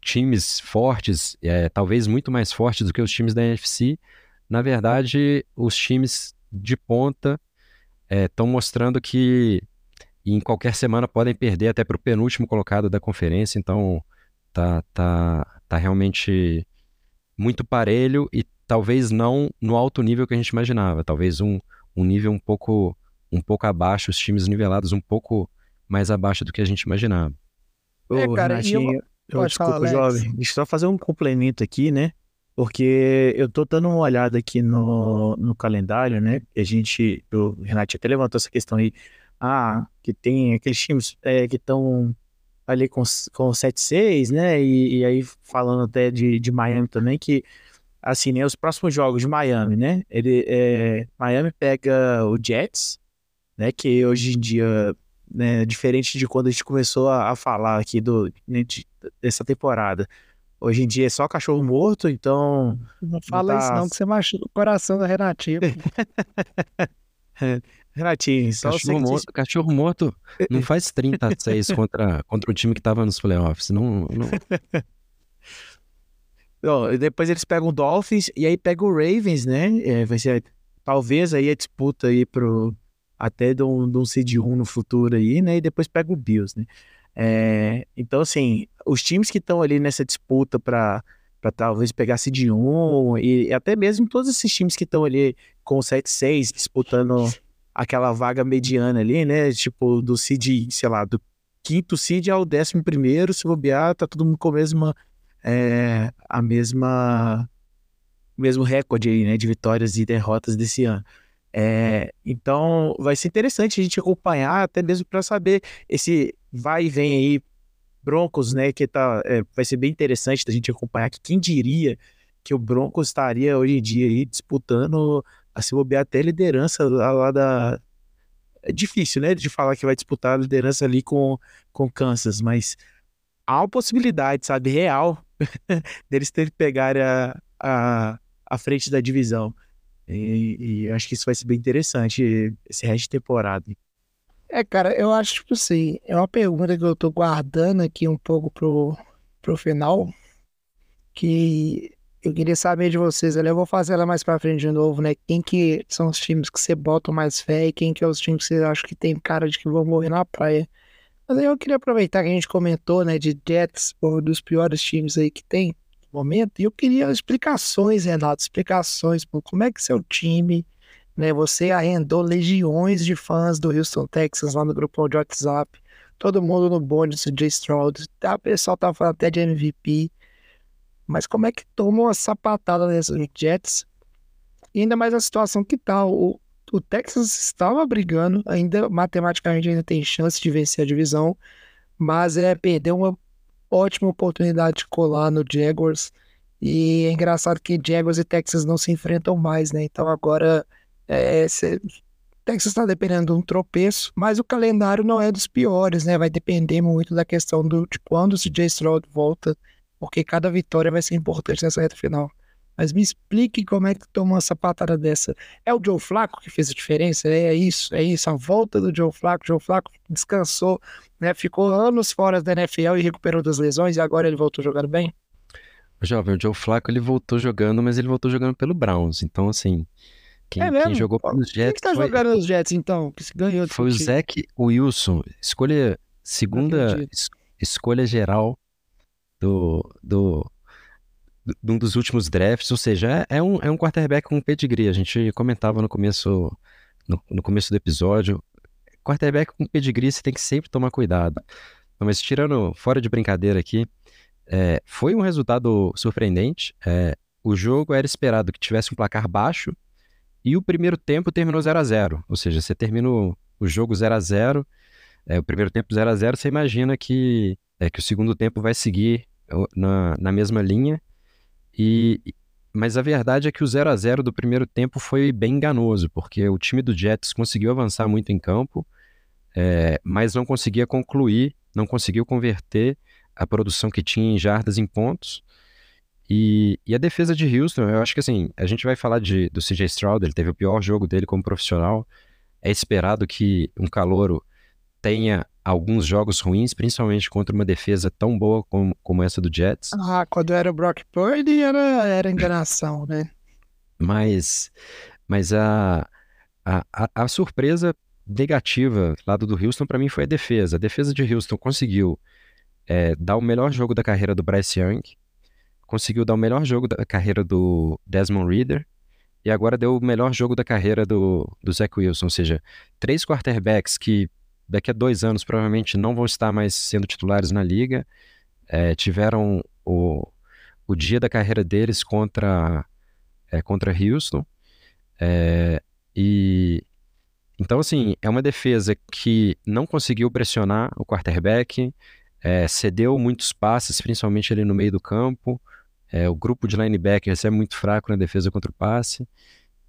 times fortes, é, talvez muito mais fortes do que os times da NFC. Na verdade, os times de ponta estão é, mostrando que em qualquer semana podem perder até para o penúltimo colocado da conferência. Então, tá, tá, tá realmente muito parelho e talvez não no alto nível que a gente imaginava. Talvez um, um nível um pouco, um pouco abaixo, os times nivelados um pouco mais abaixo do que a gente imaginava. É, Ô, cara, Renatinho, eu... eu, desculpa, falar, jovem, deixa eu só fazer um complemento aqui, né? Porque eu tô dando uma olhada aqui no, no calendário, né? A gente, o Renato até levantou essa questão aí, ah, que tem aqueles times é, que estão ali com, com 7-6, né? E, e, aí falando até de, de Miami também, que assim, né? Os próximos jogos de Miami, né? Ele, é, Miami pega o Jets, né? Que hoje em dia né, diferente de quando a gente começou a, a falar aqui do, né, de, dessa temporada. Hoje em dia é só cachorro morto, então. Não fala não tá... isso, não, que você machuca o coração da Renatinho. *laughs* Renatinho, só cachorro, morto, cachorro morto não faz 36 *laughs* contra, contra o time que tava nos playoffs. Não, não... *laughs* Bom, depois eles pegam o Dolphins e aí pegam o Ravens, né? É, vai ser talvez aí a disputa aí pro, até de um, de um seed 1 no futuro aí, né? E depois pega o Bills, né? É, então, assim, os times que estão ali nessa disputa para para talvez pegar seed 1 e até mesmo todos esses times que estão ali com 7-6 disputando aquela vaga mediana ali, né? Tipo, do seed, sei lá, do quinto seed ao décimo primeiro, se bobear, tá todo mundo com a mesma, é, a mesma, mesmo recorde aí, né? De vitórias e derrotas desse ano. É, então vai ser interessante a gente acompanhar, até mesmo para saber esse vai e vem aí Broncos, né? Que tá, é, vai ser bem interessante da gente acompanhar. Que quem diria que o Broncos estaria hoje em dia aí disputando a se bobear até liderança lá, lá da. É difícil, né? De falar que vai disputar a liderança ali com, com Kansas, mas há uma possibilidade, sabe, real, *laughs* deles terem que pegar a, a, a frente da divisão. E, e acho que isso vai ser bem interessante, esse resto de temporada. É, cara, eu acho, tipo assim, é uma pergunta que eu tô guardando aqui um pouco pro, pro final, que eu queria saber de vocês, eu vou fazer ela mais pra frente de novo, né? Quem que são os times que você bota mais fé e quem que é os times que você acha que tem cara de que vão morrer na praia. Mas aí eu queria aproveitar que a gente comentou, né, de Jets, um dos piores times aí que tem momento. E eu queria explicações, Renato, explicações. Pô, como é que seu time, né? Você arrendou legiões de fãs do Houston Texans lá no grupo de WhatsApp. Todo mundo no bonde do J. Stroud. Tá, o pessoal tá falando até de MVP. Mas como é que toma uma sapatada nesses Jets? E ainda mais a situação que tá. O, o Texas estava brigando, ainda matematicamente ainda tem chance de vencer a divisão, mas é perder uma ótima oportunidade de colar no Jaguars. E é engraçado que Jaguars e Texas não se enfrentam mais, né? Então agora é, cê, Texas está dependendo de um tropeço, mas o calendário não é dos piores, né? Vai depender muito da questão do, de quando o CJ Stroud volta, porque cada vitória vai ser importante nessa reta final. Mas me explique como é que tomou essa patada dessa. É o Joe Flaco que fez a diferença? É isso, é isso. A volta do Joe Flaco. Joe Flaco descansou, né? Ficou anos fora da NFL e recuperou das lesões e agora ele voltou jogando bem? Jovem, o Joe Flaco ele voltou jogando, mas ele voltou jogando pelo Browns. Então, assim, quem, é quem jogou pelos Quem Jets que tá foi, jogando nos Jets então? Que se ganhou foi o? Zach Wilson. Escolha, segunda escolha geral do, do, do- um dos últimos drafts. Ou seja, é, é um, é um quarterback com pedigree. A gente comentava no começo, no, no começo do episódio. Quarterback com pedigree você tem que sempre tomar cuidado. Mas tirando fora de brincadeira aqui, é, foi um resultado surpreendente. É, o jogo era esperado que tivesse um placar baixo e o primeiro tempo terminou 0 a 0 Ou seja, você termina o, jogo 0 a 0 é, o primeiro tempo 0 a 0 você imagina que, é, que o segundo tempo vai seguir na, na mesma linha. E, mas a verdade é que o 0 a 0 do primeiro tempo foi bem enganoso, porque o time do Jets conseguiu avançar muito em campo, é, mas não conseguia concluir, não conseguiu converter a produção que tinha em jardas em pontos. E, e a defesa de Houston, eu acho que assim, a gente vai falar de, do CJ Stroud, ele teve o pior jogo dele como profissional. É esperado que um calouro tenha alguns jogos ruins, principalmente contra uma defesa tão boa como, como essa do Jets. Ah, quando era o Brock Purdy era, era enganação, né? Mas, mas a, a, a, surpresa negativa lá do Houston para mim foi a defesa. A defesa de Houston conseguiu é, dar o melhor jogo da carreira do Bryce Young, conseguiu dar o melhor jogo da carreira do Desmond Reader e agora deu o melhor jogo da carreira do, do Zach Wilson. Ou seja, três quarterbacks que daqui a dois anos provavelmente não vão estar mais sendo titulares na liga, é, tiveram o, o dia da carreira deles contra, é, contra Houston. É, e então, assim, é uma defesa que não conseguiu pressionar o quarterback, é, cedeu muitos passes, principalmente ali no meio do campo. É, o grupo de linebackers é muito fraco na defesa contra o passe.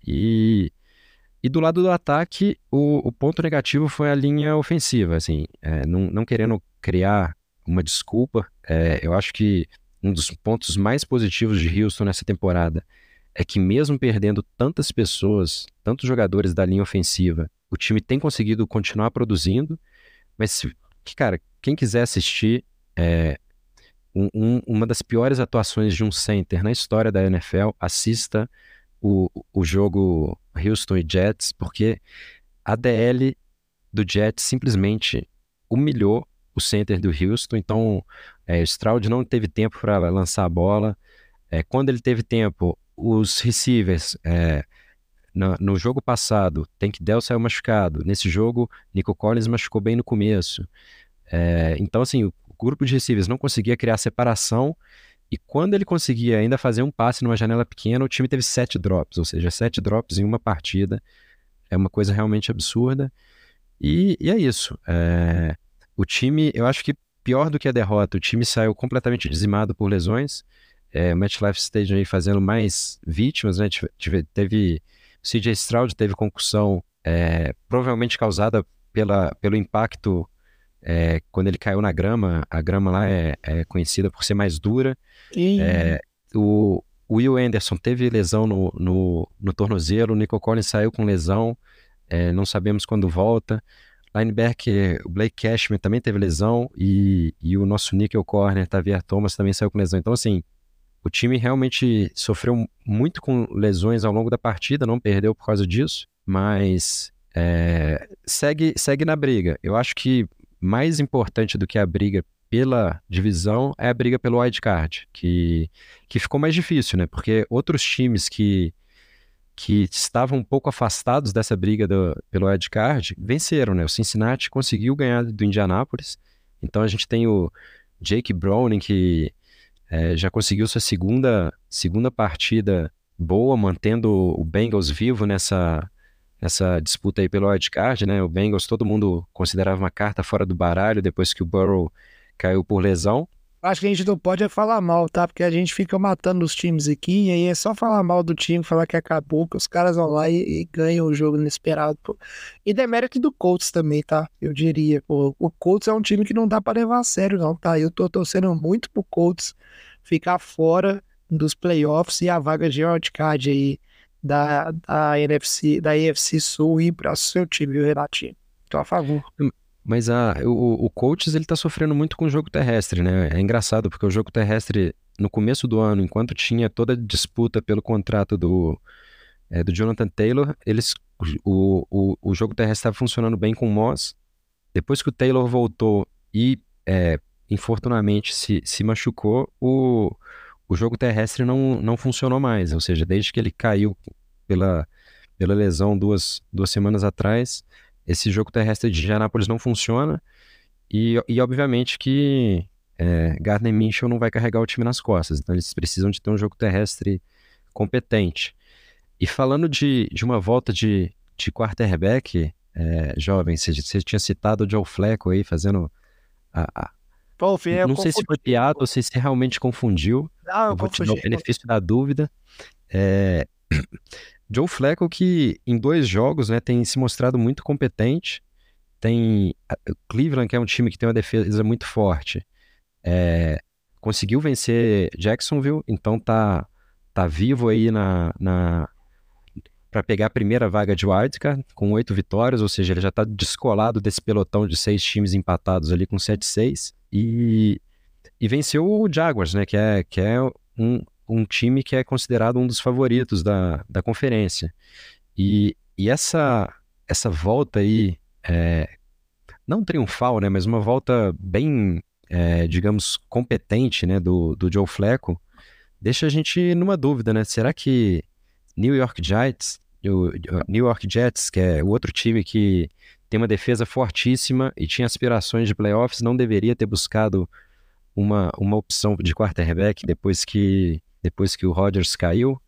E, e do lado do ataque, o, o ponto negativo foi a linha ofensiva. Assim, é, não, não querendo criar uma desculpa, é, eu acho que um dos pontos mais positivos de Houston nessa temporada é que, mesmo perdendo tantas pessoas, tantos jogadores da linha ofensiva, o time tem conseguido continuar produzindo. Mas, cara, quem quiser assistir, é, um- um- uma das piores atuações de um center na história da NFL, assista o, o jogo Houston e Jets, porque a DL do Jets simplesmente humilhou o center do Houston. Então, é, Stroud não teve tempo para lançar a bola. É, quando ele teve tempo, os receivers. é, na- no jogo passado, Tank Dell saiu machucado. Nesse jogo, Nico Collins machucou bem no começo. É, então, assim, o grupo de receivers não conseguia criar separação. E quando ele conseguia ainda fazer um passe numa janela pequena, o time teve sete drops, ou seja, sete drops em uma partida. É uma coisa realmente absurda. E, e é isso. É, o time, eu acho que pior do que a derrota, o time saiu completamente dizimado por lesões. É, o MetLife Stadium aí fazendo mais vítimas, né? Tive- teve o CJ Stroud teve concussão é, provavelmente causada pela, pelo impacto é, quando ele caiu na grama. A grama lá é, é conhecida por ser mais dura. É, o o Will Anderson teve lesão no, no, no tornozelo, o Nico Collins saiu com lesão, é, não sabemos quando volta. Linebacker, o Blake Cashman também teve lesão e, e o nosso nickel corner, Tavier Thomas, também saiu com lesão. Então, assim, o time realmente sofreu muito com lesões ao longo da partida, não perdeu por causa disso, mas é, segue, segue na briga. Eu acho que mais importante do que a briga pela divisão é a briga pelo wild card, que, que ficou mais difícil, né? Porque outros times que, que estavam um pouco afastados dessa briga do, pelo wild card venceram, né? O Cincinnati conseguiu ganhar do Indianapolis, então a gente tem o Jake Browning que é, já conseguiu sua segunda, segunda partida boa, mantendo o Bengals vivo nessa, nessa disputa aí pelo wild card, né? O Bengals todo mundo considerava uma carta fora do baralho depois que o Burrow caiu por lesão. acho que a gente não pode é falar mal, tá? Porque a gente fica matando os times aqui, e aí é só falar mal do time, falar que acabou, que os caras vão lá e, e ganham o jogo inesperado. Pô. E demérito do Colts também, tá? Eu diria. Pô, o Colts é um time que não dá pra levar a sério, não, tá? Eu tô torcendo muito pro Colts ficar fora dos playoffs e a vaga de wildcard aí da, da NFC, da AFC Sul ir para o seu time, viu, Renatinho? Tô a favor. Mas a, o, o Colts ele tá sofrendo muito com o jogo terrestre, né? É engraçado, porque o jogo terrestre, no começo do ano, enquanto tinha toda a disputa pelo contrato do, é, do Jonathan Taylor, eles, o, o, o jogo terrestre estava funcionando bem com o Moss. Depois que o Taylor voltou e, é, infortunadamente, se, se machucou, o, o jogo terrestre não, não funcionou mais. Ou seja, desde que ele caiu pela, pela lesão duas, duas semanas atrás, esse jogo terrestre de Indianapolis não funciona. E, e obviamente que é, Gardner Minshew não vai carregar o time nas costas. Então eles precisam de ter um jogo terrestre competente. E falando de, de uma volta de, de quarterback, é, jovem, você, você tinha citado o Joe aí fazendo a Pô, não sei se foi piada ou se você realmente confundiu. Não, eu, eu vou confundi. te dar o benefício da dúvida. É... Joe Flacco que em dois jogos né, tem se mostrado muito competente. Tem Cleveland, que é um time que tem uma defesa muito forte. É... Conseguiu vencer Jacksonville, então tá, tá vivo aí na, na... para pegar a primeira vaga de wildcard, com oito vitórias, ou seja, ele já está descolado desse pelotão de seis times empatados ali com 7-6. E, e venceu o Jaguars, né? Que é, que é um, um time que é considerado um dos favoritos da, da conferência. E, e essa, essa volta aí, é, não triunfal, né? Mas uma volta bem, é, digamos, competente, né? Do, do Joe Flacco, deixa a gente numa dúvida, né? Será que New York Giants, o New York Jets, que é o outro time que tem uma defesa fortíssima e tinha aspirações de playoffs, não deveria ter buscado uma, uma opção de quarterback depois que, depois que o Rodgers caiu.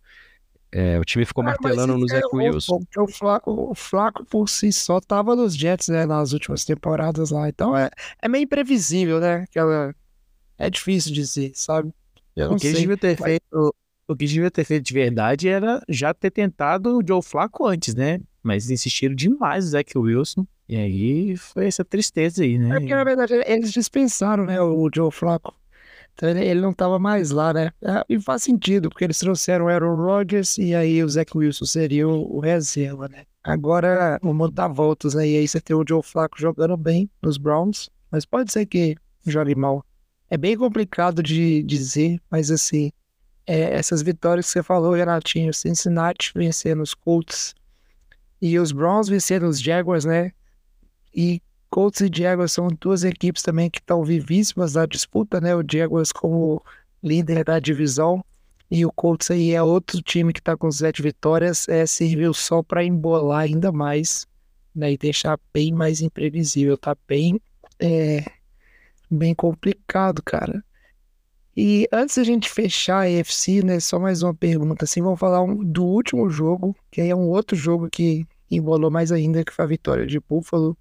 É, o time ficou Ah, martelando mas no é Zach louco, Wilson. porque O Flaco, o Flaco por si só tava nos Jets, né, nas últimas temporadas lá. Então é, é meio imprevisível, né? Aquela... É difícil dizer, sabe? Eu não O que deviam ter mas- feito, o que eles deviam ter feito de verdade era já ter tentado o Joe Flacco antes, né? Mas insistiram demais no Zach Wilson. E aí foi essa tristeza aí, né? É porque, na verdade, eles dispensaram, né, o Joe Flacco. Então ele, não tava mais lá, né? É, e faz sentido, porque eles trouxeram o Aaron Rodgers e aí o Zach Wilson seria o, o reserva, né? Agora o mundo dá voltas, né? E aí você tem o Joe Flacco jogando bem nos Browns, mas pode ser que jogue mal. É bem complicado de dizer, mas assim, é, essas vitórias que você falou, Renatinho, Cincinnati vencendo os Colts e os Browns vencendo os Jaguars, né? E Colts e Jaguars são duas equipes também que estão vivíssimas na disputa, né? O Jaguars como líder da divisão e o Colts aí é outro time que está com sete vitórias, é, serviu só para embolar ainda mais, né? E deixar bem mais imprevisível, tá bem, é, bem complicado, cara. E antes da gente fechar a EFC, né? Só mais uma pergunta, assim, vamos falar um- do último jogo, que aí é um outro jogo que embolou mais ainda, que foi a vitória de Buffalo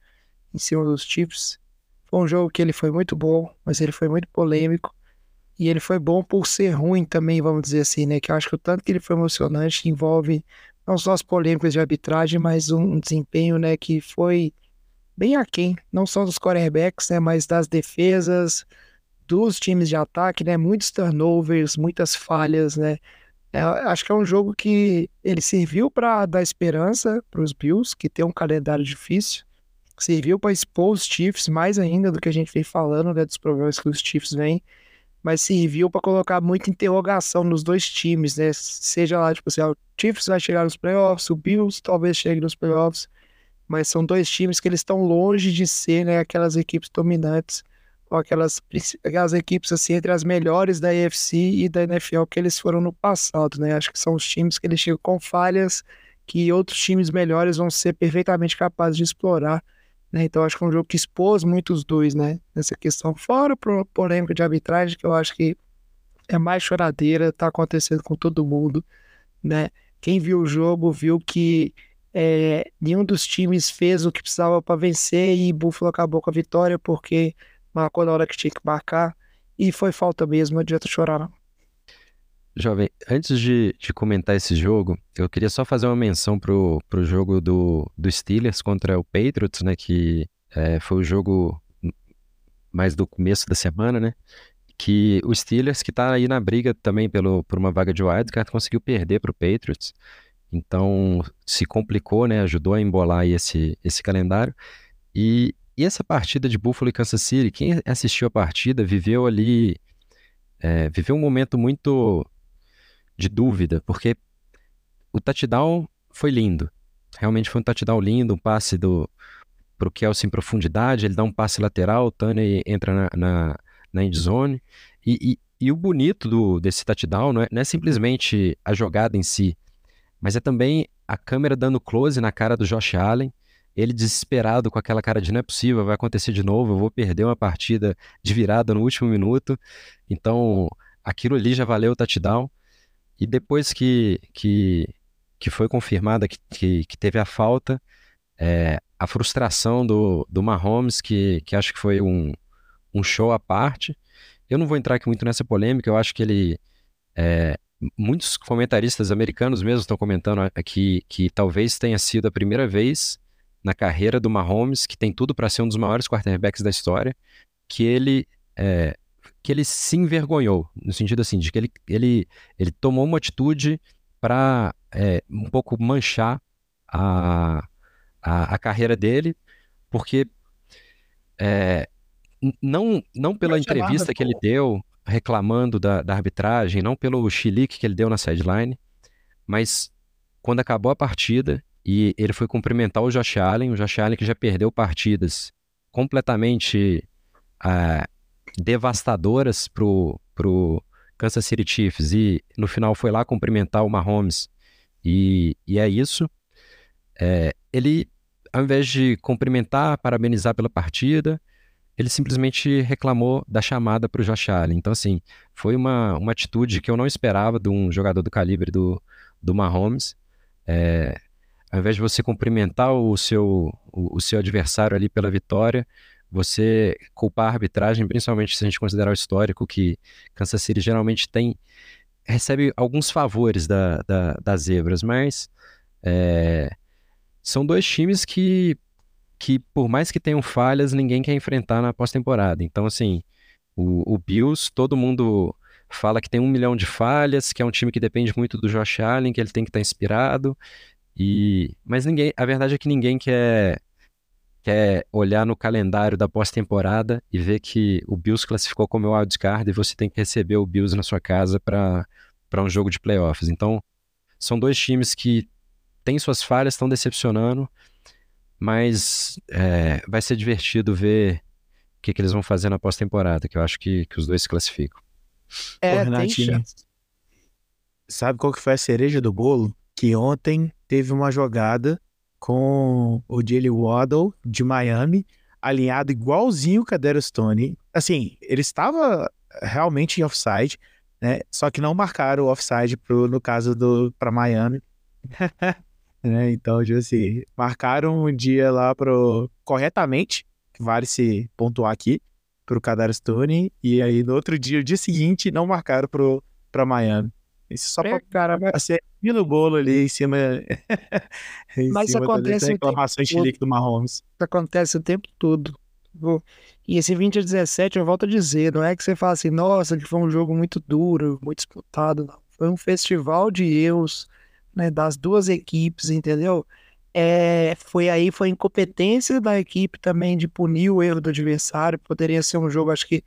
em cima dos Chiefs. Foi um jogo que ele foi muito bom, mas ele foi muito polêmico. E ele foi bom por ser ruim também, vamos dizer assim, né? Que eu acho que o tanto que ele foi emocionante envolve não só as polêmicas de arbitragem, mas um desempenho, né, que foi bem aquém, não só dos quarterbacks, né, mas das defesas, dos times de ataque, né? Muitos turnovers, muitas falhas, né? É, acho que é um jogo que ele serviu para dar esperança para os Bills, que tem um calendário difícil. Serviu para expor os Chiefs mais ainda do que a gente vem falando, né, dos problemas que os Chiefs vêm, mas serviu para colocar muita interrogação nos dois times, né? Seja lá, tipo assim, o Chiefs vai chegar nos playoffs, o Bills talvez chegue nos playoffs, mas são dois times que eles estão longe de ser, né, aquelas equipes dominantes, ou aquelas, aquelas equipes assim entre as melhores da AFC e da NFL que eles foram no passado, né? Acho que são os times que eles chegam com falhas que outros times melhores vão ser perfeitamente capazes de explorar né? Então acho que é um jogo que expôs muito os dois, né? Nessa questão. Fora a polêmica de arbitragem, que eu acho que é mais choradeira, tá acontecendo com todo mundo, né? Quem viu o jogo viu que é, nenhum dos times fez o que precisava para vencer e Buffalo acabou com a vitória porque marcou na hora que tinha que marcar e foi falta mesmo, não adianta chorar não. Jovem, antes de, de comentar esse jogo, eu queria só fazer uma menção pro, pro jogo do, do Steelers contra o Patriots, né? Que é, foi o jogo mais do começo da semana, né? que o Steelers, que está aí na briga também pelo, por uma vaga de wildcard, conseguiu perder para o Patriots. Então, se complicou, né? Ajudou a embolar esse, esse calendário. E, e essa partida de Buffalo e Kansas City, quem assistiu a partida viveu ali, é, viveu um momento muito de dúvida, porque o touchdown foi lindo. Realmente foi um touchdown lindo, um passe do pro Kelsey em profundidade, ele dá um passe lateral, o Tane entra na, na, na endzone. E, e, e, o bonito do, desse touchdown não é, não é simplesmente a jogada em si, mas é também a câmera dando close na cara do Josh Allen, ele desesperado com aquela cara de não é possível, vai acontecer de novo, eu vou perder uma partida de virada no último minuto. Então, aquilo ali já valeu o touchdown. E depois que, que, que foi confirmada que, que, que teve a falta, é, a frustração do, do Mahomes, que, que acho que foi um, um show à parte. Eu não vou entrar aqui muito nessa polêmica, eu acho que ele. É, muitos comentaristas americanos mesmo estão comentando aqui que talvez tenha sido a primeira vez na carreira do Mahomes, que tem tudo para ser um dos maiores quarterbacks da história, que ele é, que ele se envergonhou, no sentido assim, de que ele, ele, ele tomou uma atitude para é, um pouco manchar a, a, a carreira dele, porque é, não, não pela entrevista que ele deu reclamando da, da arbitragem, não pelo chilique que ele deu na sideline, mas quando acabou a partida e ele foi cumprimentar o Josh Allen, o Josh Allen que já perdeu partidas completamente uh, devastadoras pro, pro Kansas City Chiefs e no final foi lá cumprimentar o Mahomes e, e é isso. É, ele, ao invés de cumprimentar, parabenizar pela partida, ele simplesmente reclamou da chamada para o Josh Allen. Então, assim, foi uma, uma atitude que eu não esperava de um jogador do calibre do, do Mahomes. É, ao invés de você cumprimentar o seu, o, o, seu adversário ali pela vitória, você culpar a arbitragem, principalmente se a gente considerar o histórico que Kansas City geralmente tem, recebe alguns favores da, da, das zebras, mas é, são dois times que, que, por mais que tenham falhas, ninguém quer enfrentar na pós-temporada. Então, assim, o, o Bills, todo mundo fala que tem um milhão de falhas, que é um time que depende muito do Josh Allen, que ele tem que estar tá inspirado. E, mas ninguém, a verdade é que ninguém quer quer olhar no calendário da pós-temporada e ver que o Bills classificou como wildcard e você tem que receber o Bills na sua casa para um jogo de playoffs. Então, são dois times que têm suas falhas, estão decepcionando, mas é, vai ser divertido ver o que, que eles vão fazer na pós-temporada, que eu acho que, que os dois se classificam. É, Ô, Renatinho, sabe qual que foi a cereja do bolo? Que ontem teve uma jogada com o Jalen Waddle de Miami, alinhado igualzinho com a Darius Stone. Assim, ele estava realmente em offside, né? Só que não marcaram o offside pro, no caso do para Miami. *laughs* né? Então, tipo assim, marcaram um dia lá pro corretamente, vale se pontuar aqui, pro Kadar Stone, e aí no outro dia, o dia seguinte, não marcaram pro para Miami. Isso só é, pra cara, ser no bolo ali em cima. *laughs* em Mas cima acontece. Da reclamação tempo, do Mahomes. Isso acontece o tempo todo. E esse 20 a 17, eu volto a dizer, não é que você fala assim, nossa, que foi um jogo muito duro, muito disputado. Não. Foi um festival de erros né, das duas equipes, entendeu? É, foi aí, foi incompetência da equipe também de punir o erro do adversário. Poderia ser um jogo, acho que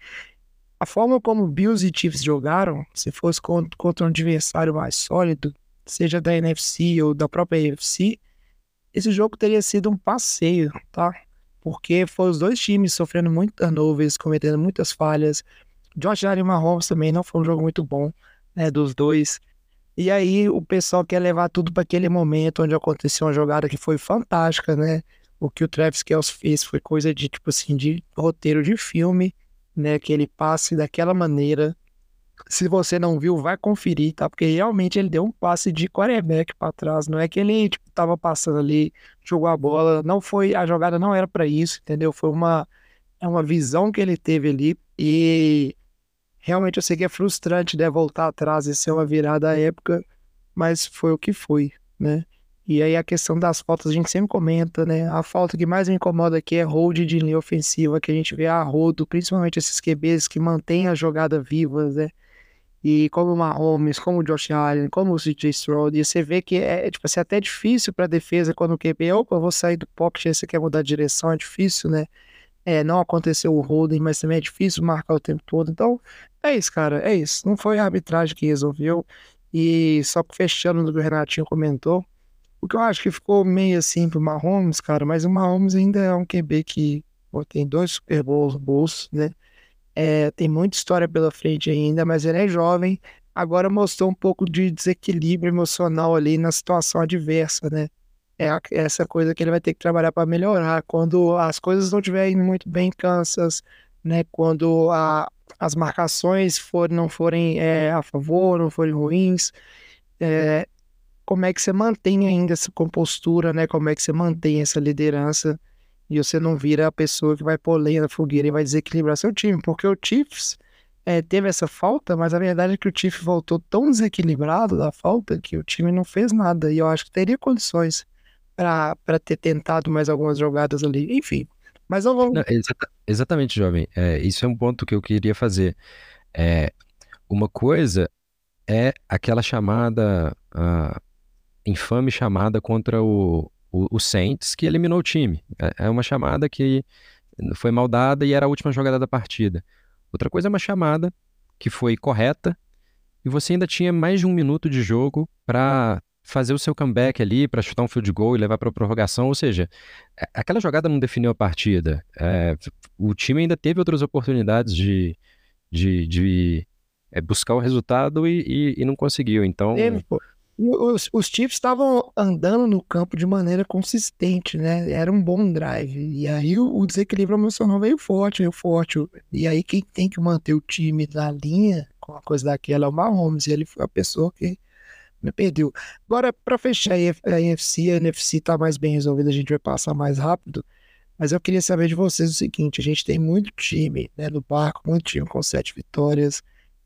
a forma como Bills e Chiefs jogaram, se fosse contra um adversário mais sólido, seja da NFC ou da própria AFC, esse jogo teria sido um passeio, tá? Porque foi os dois times sofrendo muito turnovers, cometendo muitas falhas. Josh Allen e Mahomes também não foi um jogo muito bom, né, dos dois. E aí o pessoal quer levar tudo para aquele momento onde aconteceu uma jogada que foi fantástica, né? O que o Travis Kelce fez foi coisa de tipo assim de roteiro de filme né, que ele passe daquela maneira. Se você não viu, vai conferir, tá? Porque realmente ele deu um passe de quarterback para trás, não é que ele tipo, tava passando ali, jogou a bola, não foi, a jogada não era para isso, entendeu? Foi uma é uma visão que ele teve ali e realmente eu sei que é frustrante, né, voltar atrás e ser uma virada à época, mas foi o que foi, né? E aí a questão das faltas a gente sempre comenta, né? A falta que mais me incomoda aqui é hold de linha ofensiva, que a gente vê a rodo, principalmente esses QBs que mantêm a jogada viva, né? E como o Mahomes, como o Josh Allen, como o CJ Stroud, e você vê que é, tipo assim, até difícil para defesa quando o QB, opa, eu vou sair do pocket, você quer mudar de direção, é difícil, né? É, não aconteceu o holding, mas também é difícil marcar o tempo todo. Então, é isso, cara, é isso. Não foi a arbitragem que resolveu. E só fechando no que o Renatinho comentou, o que eu acho que ficou meio assim pro Mahomes, cara, mas o Mahomes ainda é um QB que pô, tem dois Super Bowls bolsos, né? É, tem muita história pela frente ainda, mas ele é jovem. Agora mostrou um pouco de desequilíbrio emocional ali na situação adversa, né? É essa coisa que ele vai ter que trabalhar para melhorar. Quando as coisas não estiverem muito bem em Kansas, né? Quando a, as marcações for, não forem é, a favor, não forem ruins, é, como é que você mantém ainda essa compostura, né? Como é que você mantém essa liderança e você não vira a pessoa que vai pôr lenha na fogueira e vai desequilibrar seu time, porque o Chiefs é, teve essa falta, mas a verdade é que o Chiefs voltou tão desequilibrado da falta que o time não fez nada e eu acho que teria condições para ter tentado mais algumas jogadas ali, enfim. Mas eu vou... Não, exata, exatamente, jovem. É, isso é um ponto que eu queria fazer. É, uma coisa é aquela chamada uh, infame chamada contra o, o, o, Saints, que eliminou o time. É, é uma chamada que foi mal dada e era a última jogada da partida. Outra coisa é uma chamada que foi correta e você ainda tinha mais de um minuto de jogo para fazer o seu comeback ali, para chutar um field goal e levar para a prorrogação. Ou seja, aquela jogada não definiu a partida. É, o time ainda teve outras oportunidades de, de, de é, buscar o resultado e, e, e não conseguiu. Então. Os, os Chiefs estavam andando no campo de maneira consistente, né? Era um bom drive. E aí o, o, desequilíbrio emocional veio forte, veio forte. E aí quem tem que manter o time na linha com a coisa daquela é o Mahomes. E ele foi a pessoa que me perdeu. Agora, para fechar a NFC, a NFC tá mais bem resolvida, a gente vai passar mais rápido. Mas eu queria saber de vocês o seguinte: a gente tem muito time né, no barco, muito time com sete vitórias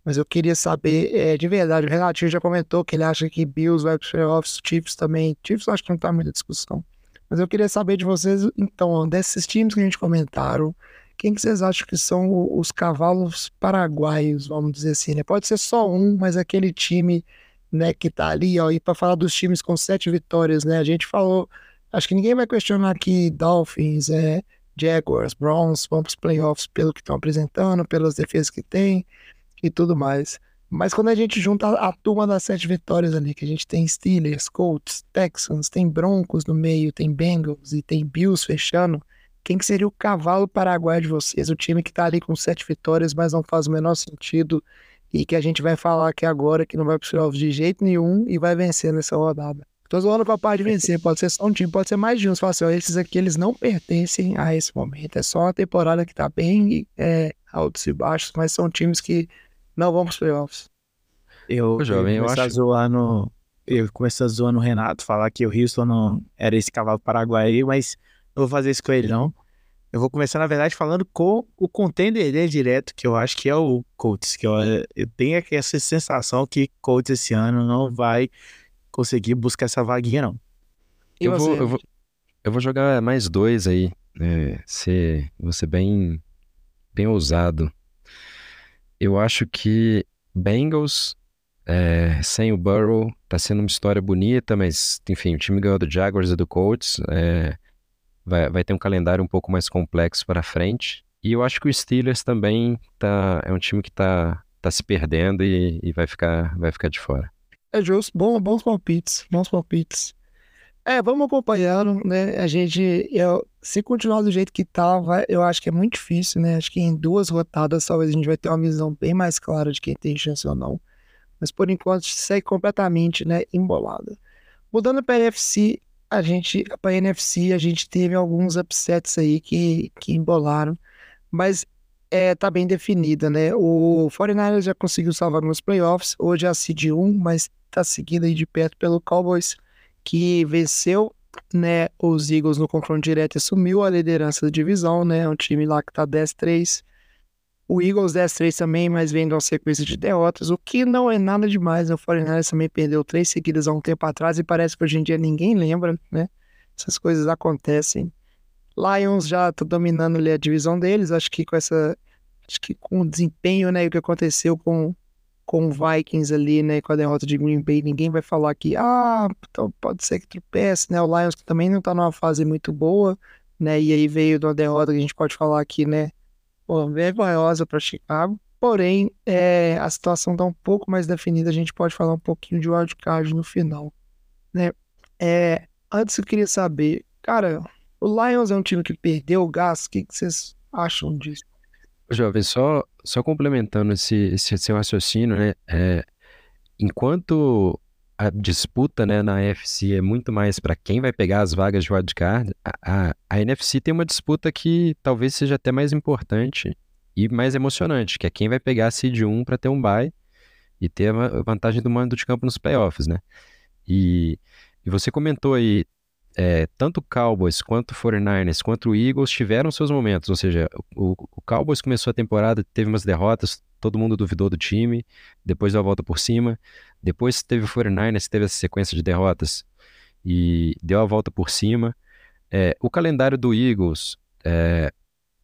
mas eu queria saber, é, de verdade, o Renatinho já comentou que ele acha que Bills vai para playoffs, Chiefs também. Chiefs acho que não está muita discussão. Mas eu queria saber de vocês, então, desses times que a gente comentaram, quem que vocês acham que são os cavalos paraguaios, vamos dizer assim, né? Pode ser só um, mas aquele time, né, que tá ali, ó, e para falar dos times com sete vitórias, né? A gente falou, acho que ninguém vai questionar aqui Dolphins, é, Jaguars, Browns, vão para os playoffs pelo que estão apresentando, pelas defesas que tem e tudo mais. Mas quando a gente junta a, a, turma das sete vitórias ali, que a gente tem Steelers, Colts, Texans, tem Broncos no meio, tem Bengals e tem Bills fechando, quem que seria o cavalo paraguaio de vocês? O time que tá ali com sete vitórias, mas não faz o menor sentido e que a gente vai falar aqui agora que não vai pro playoffs de jeito nenhum e vai vencer nessa rodada. Tô zoando com a parte de vencer, pode ser só um time, pode ser mais de um. Você fala assim, ó, esses aqui eles não pertencem a esse momento. É só uma temporada que tá bem é, altos e baixos, mas são times que não vamos pros playoffs. Eu, jovem, eu, eu a zoar no. Eu comecei a zoar no Renato, falar que o Houston não era esse cavalo paraguai, mas não vou fazer isso com ele, não. Eu vou começar, na verdade, falando com o contender dele direto, que eu acho que é o Colts, que eu, eu tenho essa sensação que Colts esse ano não vai conseguir buscar essa vaguinha, não. Eu vou, eu, vou, eu vou jogar mais dois aí. É, ser, vou ser bem, bem ousado eu acho que Bengals, é, sem o Burrow, tá sendo uma história bonita, mas, enfim, o time ganhou do Jaguars e do Colts. É, vai, vai ter um calendário um pouco mais complexo para frente. E eu acho que o Steelers também tá, é um time que tá, tá se perdendo e, e vai, ficar, vai ficar de fora. É justo, bom, bons palpites, bons palpites. É, vamos acompanhando, né? A gente, eu, se continuar do jeito que tá, vai, eu acho que é muito difícil, né? Acho que em duas rotadas talvez a gente vai ter uma visão bem mais clara de quem tem chance ou não. Mas por enquanto segue completamente, né, embolada. Mudando para a NFC, a gente, para a NFC, a gente teve alguns upsets aí que, que embolaram, mas é, tá bem definida, né? O 49ers já conseguiu salvar nos playoffs, hoje é a seed 1, mas tá seguindo aí de perto pelo Cowboys que venceu né, os Eagles no confronto direto e assumiu a liderança da divisão, né? Um time lá que tá 10-3. O Eagles 10-3 também, mas vem de uma sequência de derrotas, o que não é nada demais. Né? O 49ers também perdeu três seguidas há um tempo atrás e parece que hoje em dia ninguém lembra, né? Essas coisas acontecem. Lions já tá dominando ali a divisão deles, acho que com essa. Acho que com o desempenho, né? O que aconteceu com, com o Vikings ali, né? Com a derrota de Green Bay, ninguém vai falar que, ah, então pode ser que tropece, né? O Lions também não tá numa fase muito boa, né? E aí veio de uma derrota que a gente pode falar aqui, né? vergonhosa para Chicago. Porém, é, a situação está um pouco mais definida. A gente pode falar um pouquinho de wildcard no final. Né? É, antes eu queria saber, cara, o Lions é um time que perdeu o gás. O que, que vocês acham disso? Jovem, só, só complementando esse, esse seu raciocínio, né? É, enquanto a disputa né, na NFC é muito mais para quem vai pegar as vagas de wildcard, a, a, a NFC tem uma disputa que talvez seja até mais importante e mais emocionante, que é quem vai pegar a seed 1 para ter um bye e ter a vantagem do mando de campo nos playoffs, né? E, e você comentou aí, é, tanto Cowboys quanto o 49ers quanto Eagles tiveram seus momentos, ou seja, o, o Cowboys começou a temporada, teve umas derrotas, todo mundo duvidou do time, depois deu a volta por cima. Depois teve o 49ers, teve essa sequência de derrotas e deu a volta por cima. É, o calendário do Eagles, é,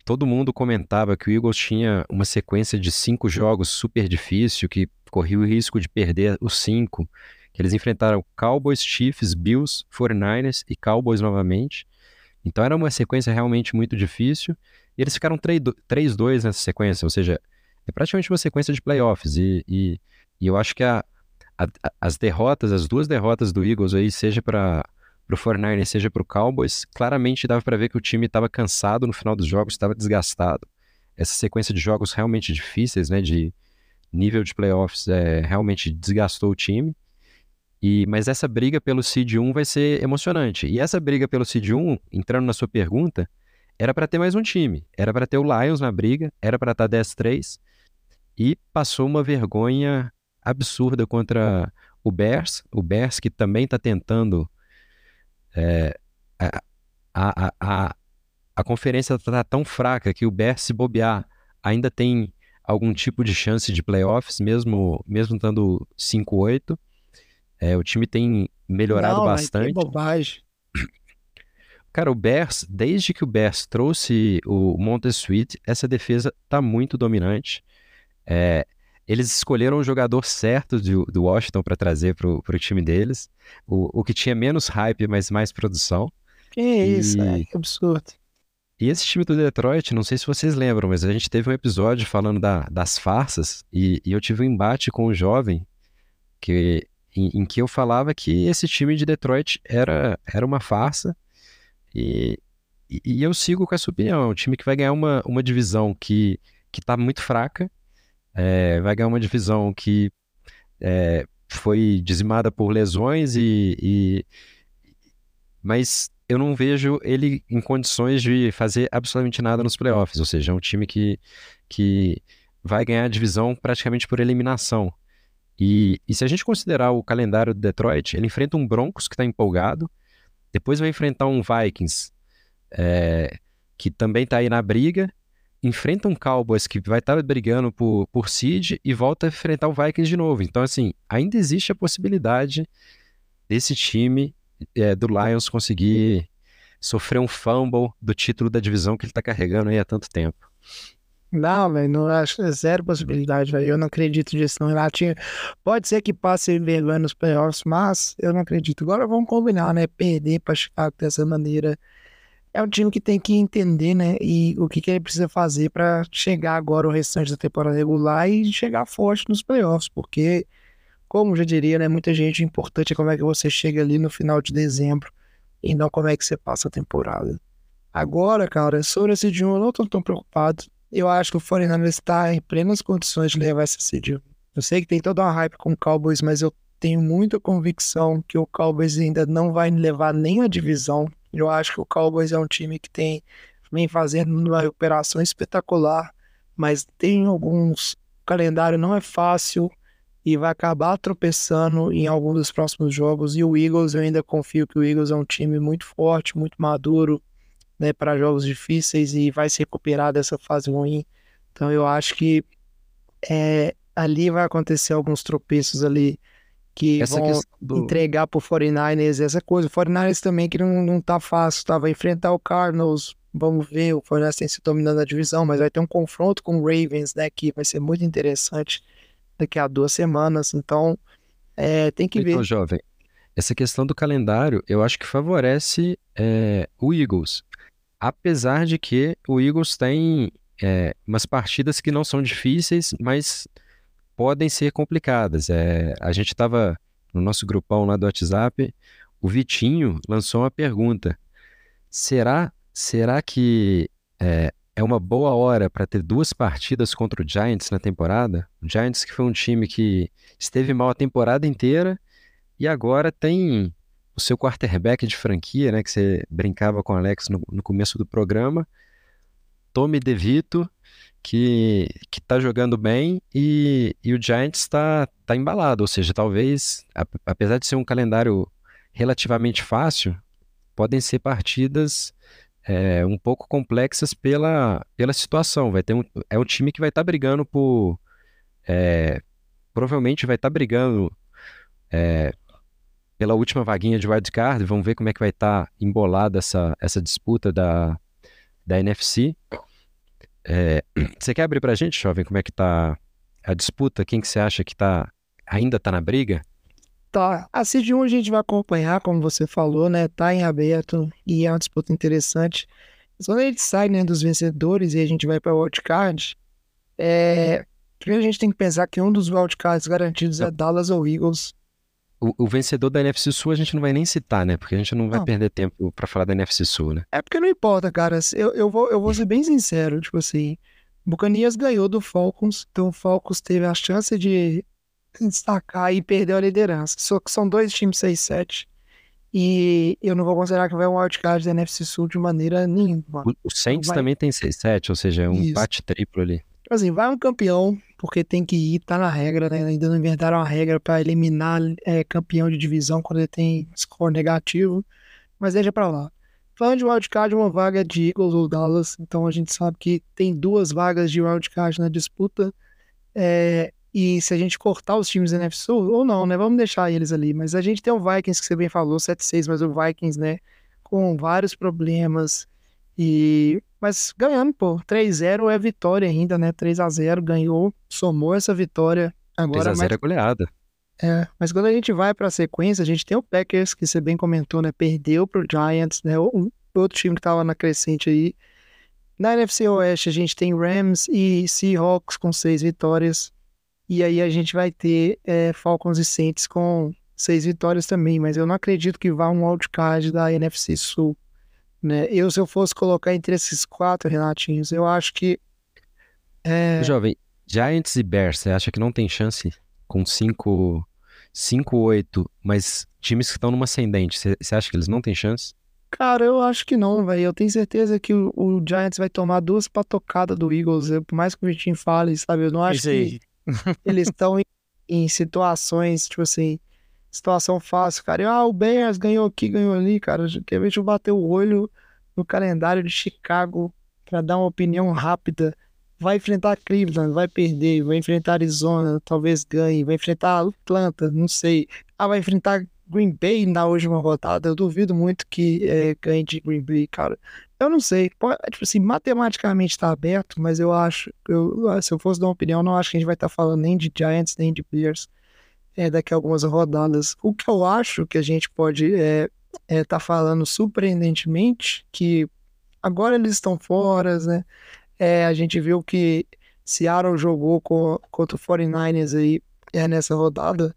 todo mundo comentava que o Eagles tinha uma sequência de cinco jogos super difícil, que corria o risco de perder os cinco, que eles enfrentaram Cowboys, Chiefs, Bills, 49ers e Cowboys novamente. Então era uma sequência realmente muito difícil. E eles ficaram 3-2 nessa sequência, ou seja, é praticamente uma sequência de playoffs. E, e, e eu acho que a, a, as derrotas, as duas derrotas do Eagles aí, seja para o 49ers, seja para o Cowboys, claramente dava para ver que o time estava cansado no final dos jogos, estava desgastado. Essa sequência de jogos realmente difíceis, né, de nível de playoffs, é, realmente desgastou o time. E, mas essa briga pelo Seed 1 vai ser emocionante. E essa briga pelo Seed 1, entrando na sua pergunta, era para ter mais um time. Era para ter o Lions na briga, era para estar 10-3 e passou uma vergonha absurda contra o Bears, o Bears que também está tentando é, a, a, a, a conferência está tão fraca que o Bears se bobear ainda tem algum tipo de chance de playoffs, mesmo mesmo estando 5-8. É, o time tem melhorado Não, bastante. Que bobagem. Cara, o Bears, desde que o Bears trouxe o Montesuite, essa defesa tá muito dominante. É, eles escolheram o jogador certo do, do Washington para trazer para o time deles, o, o que tinha menos hype, mas mais produção. Que isso, é, que absurdo. E esse time do Detroit, não sei se vocês lembram, mas a gente teve um episódio falando da, das farsas e, e, eu tive um embate com um jovem que, em, em, que eu falava que esse time de Detroit era, era uma farsa e, e, eu sigo com essa opinião. É um time que vai ganhar uma, uma divisão que está muito fraca é, vai ganhar uma divisão que é, foi dizimada por lesões e, e, mas eu não vejo ele em condições de fazer absolutamente nada nos playoffs, ou seja, é um time que, que vai ganhar a divisão praticamente por eliminação. E, e se a gente considerar o calendário do Detroit, ele enfrenta um Broncos que está empolgado, depois vai enfrentar um Vikings é, que também está aí na briga, enfrenta um Cowboys que vai estar brigando por, por seed e volta a enfrentar o Vikings de novo. Então, assim, ainda existe a possibilidade desse time é, do Lions conseguir sofrer um fumble do título da divisão que ele está carregando aí há tanto tempo. Não, velho, não acho é zero possibilidade, velho. Eu não acredito nisso, não. Renatinho, pode ser que passe vergonha nos playoffs, mas eu não acredito. Agora vamos combinar, né? Perder para Chicago dessa maneira é um time que tem que entender, né? E o que, que ele precisa fazer para chegar agora o restante da temporada regular e chegar forte nos playoffs, porque, como já diria, né? Muita gente importante é como é que você chega ali no final de dezembro e não como é que você passa a temporada. Agora, cara, sobre esse Dion, eu não tô tão preocupado. Eu acho que o 49 está em plenas condições de levar esse seed. Eu sei que tem toda uma hype com o Cowboys, mas eu tenho muita convicção que o Cowboys ainda não vai levar nem a divisão eu acho que o Cowboys é um time que tem vem fazendo uma recuperação espetacular, mas tem alguns o calendário não é fácil e vai acabar tropeçando em algum dos próximos jogos. E o Eagles, eu ainda confio que o Eagles é um time muito forte, muito maduro, né, para jogos difíceis e vai se recuperar dessa fase ruim. Então eu acho que é, ali vai acontecer alguns tropeços ali que Essa vão do- entregar pro 49ers essa coisa. O 49ers também que não, não tá fácil, tá? Vai enfrentar o Cardinals, vamos ver, o 49ers tem se dominando a divisão, mas vai ter um confronto com o Ravens, né, que vai ser muito interessante daqui a duas semanas, então é, tem que ver. Então, jovem, essa questão do calendário, eu acho que favorece é, o Eagles. Apesar de que o Eagles tem é, umas partidas que não são difíceis, mas podem ser complicadas. É, a gente estava no nosso grupão lá do WhatsApp, o Vitinho lançou uma pergunta: será, será que é, é uma boa hora para ter duas partidas contra o Giants na temporada? O Giants que foi um time que esteve mal a temporada inteira e agora tem o seu quarterback de franquia, né, que você brincava com o Alex no, no começo do programa, Tommy DeVito, que, que tá jogando bem e, e o Giants está tá embalado, ou seja, talvez, apesar de ser um calendário relativamente fácil, podem ser partidas é, um pouco complexas pela, pela situação. Vai ter um, é um time que vai estar brigando por. é, provavelmente vai estar brigando é, pela última vaguinha de wildcard. Vamos ver como é que vai estar embolada essa, essa disputa da, da NFC. É, *clears throat* você quer abrir pra gente, jovem, como é que tá a disputa? Quem que você acha que tá, ainda tá na briga? Tá, a Seed 1 a gente vai acompanhar, como você falou, né? Tá em aberto e é uma disputa interessante. Mas quando a gente sai, né, dos vencedores e a gente vai para o wildcard, é... primeiro a gente tem que pensar que um dos wildcards garantidos é Dallas ou Eagles. O, o vencedor da NFC Sul a gente não vai nem citar, né? Porque a gente não vai Não. perder tempo pra falar da NFC Sul, né? É porque não importa, cara. Eu, eu, vou, eu vou ser bem sincero, tipo assim, o Buccaneers ganhou do Falcons, então o Falcons teve a chance de destacar e perdeu a liderança. Só que são dois times 6-7 e eu não vou considerar que vai um wildcard da NFC Sul de maneira nenhuma. O, o Saints vai- também tem 6-7, ou seja, é um Isso. empate triplo ali. Tipo assim, vai um campeão, porque tem que ir, tá na regra, né? Ainda não inventaram uma regra pra eliminar é, campeão de divisão quando ele tem score negativo, mas deixa pra lá. Falando de wildcard, uma vaga é de Eagles ou Dallas, então a gente sabe que tem duas vagas de wildcard na disputa. é, e se a gente cortar os times da NFC ou não, né? Vamos deixar eles ali. Mas a gente tem o Vikings, que você bem falou, 7-6, mas o Vikings, né? Com vários problemas. E. Mas ganhando, pô. 3-0 é vitória ainda, né? 3x0 ganhou, somou essa vitória. Agora, 3x0 mas, é goleada. é, mas quando a gente vai pra sequência, a gente tem o Packers, que você bem comentou, né? Perdeu pro Giants, né? O outro time que tava na crescente aí. Na NFC Oeste, a gente tem Rams e Seahawks com seis vitórias. E aí a gente vai ter é, Falcons e Saints com seis vitórias também. Mas eu não acredito que vá um wildcard da NFC Sul. Né? Eu, se eu fosse colocar entre esses quatro, Renatinhos, eu acho que. É, Jovem, Giants e Bears, você acha que não tem chance com 5 5-8, mas times que estão numa ascendente, você você acha que eles não têm chance? Cara, eu acho que não, velho. Eu tenho certeza que o, o Giants vai tomar duas patocadas do Eagles. Eu- por mais que o Vitinho fale, sabe? Eu não acho Isso aí. que eles estão em, em situações, tipo assim, situação fácil, cara. E, ah, o Bears ganhou aqui, ganhou ali, cara. Quer ver? Deixa eu bater o olho no calendário de Chicago pra dar uma opinião rápida. Vai enfrentar Cleveland, vai perder. Vai enfrentar Arizona, talvez ganhe. Vai enfrentar Atlanta, não sei. Ah, vai enfrentar Green Bay na última rodada. Eu duvido muito que é, ganhe de Green Bay, cara. Eu não sei. Pode, tipo assim, matematicamente tá aberto, mas eu acho. Eu, se eu fosse dar uma opinião, não acho que a gente vai estar falando nem de Giants, nem de Bears é, daqui a algumas rodadas. O que eu acho que a gente pode é, é, tá falando surpreendentemente que agora eles estão fora, né? É, a gente viu que Seattle jogou com, contra o 49ers aí é, nessa rodada,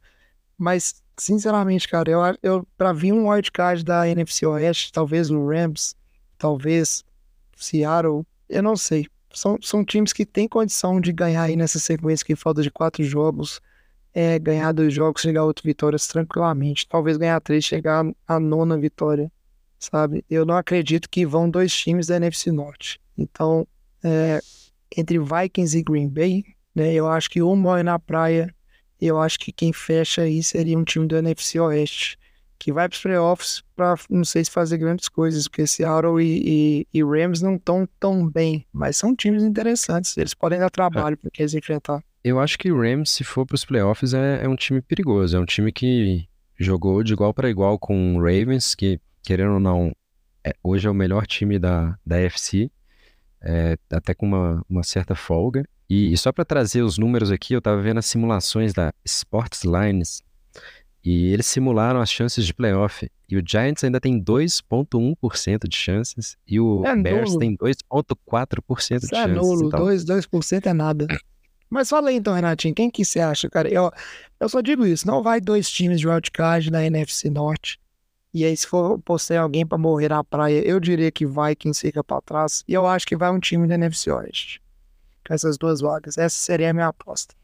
mas sinceramente, cara, eu, eu para vir um wildcard da NFC Oeste, talvez no Rams, talvez Seattle, eu não sei. São, são times que têm condição de ganhar aí nessa sequência que falta de quatro jogos é, ganhar dois jogos, chegar a oito vitórias tranquilamente. Talvez ganhar três, chegar à nona vitória, sabe? Eu não acredito que vão dois times da NFC Norte. Então, é, entre Vikings e Green Bay, né, eu acho que um morre na praia. Eu acho que quem fecha aí seria um time do NFC Oeste. que vai para os playoffs para, não sei se fazer grandes coisas, porque Seattle e, e, e Rams não estão tão bem, mas são times interessantes, eles podem dar trabalho para eles enfrentar. Eu acho que o Rams, se for para os playoffs, é, é um time perigoso, é um time que jogou de igual para igual com o Ravens, que, querendo ou não, é, hoje é o melhor time da, da FC, é, até com uma, uma certa folga. E, e só para trazer os números aqui, eu estava vendo as simulações da Sports Lines e eles simularam as chances de playoff. E o Giants ainda tem 2,1% de chances e o É Bears nulo. tem 2,4% de é chances. nulo, Então, 2%, 2% é nada. Mas fala aí então, Renatinho, quem que você acha, cara? Eu, eu só digo isso, não vai dois times de wildcard na NFC Norte. E aí, se for postar alguém pra morrer na praia, eu diria que vai quem fica pra trás. E eu acho que vai um time da NFC Oeste. Com essas duas vagas. Essa seria a minha aposta.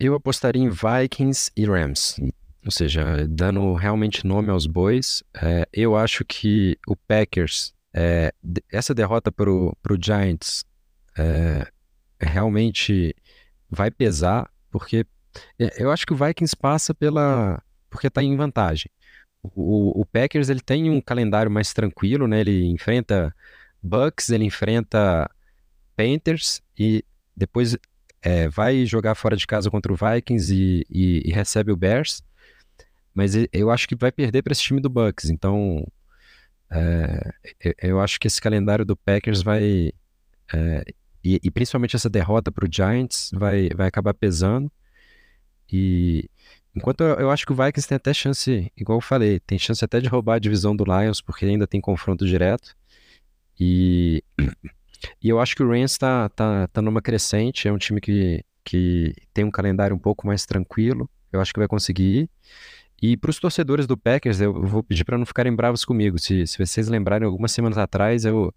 eu apostaria em Vikings e Rams. Ou seja, dando realmente nome aos bois. É, eu acho que o Packers, é, essa derrota pro, pro Giants, é, realmente vai pesar, porque é, eu acho que o Vikings passa pela. porque tá em vantagem. O, o Packers ele tem um calendário mais tranquilo, né? Ele enfrenta Bucks, ele enfrenta Panthers e depois é, vai jogar fora de casa contra o Vikings e, e- e recebe o Bears. Mas eu acho que vai perder para esse time do Bucks. Então, é, eu, eu acho que esse calendário do Packers vai. é, e, e principalmente essa derrota para o Giants vai, vai acabar pesando. E enquanto eu, eu acho que o Vikings tem até chance, igual eu falei, tem chance até de roubar a divisão do Lions, porque ainda tem confronto direto. E, *clears throat* e eu acho que o Rams tá, tá, tá numa crescente, é um time que, que tem um calendário um pouco mais tranquilo, eu acho que vai conseguir ir. E para os torcedores do Packers, eu vou pedir para não ficarem bravos comigo. Se, se vocês lembrarem, algumas semanas atrás eu,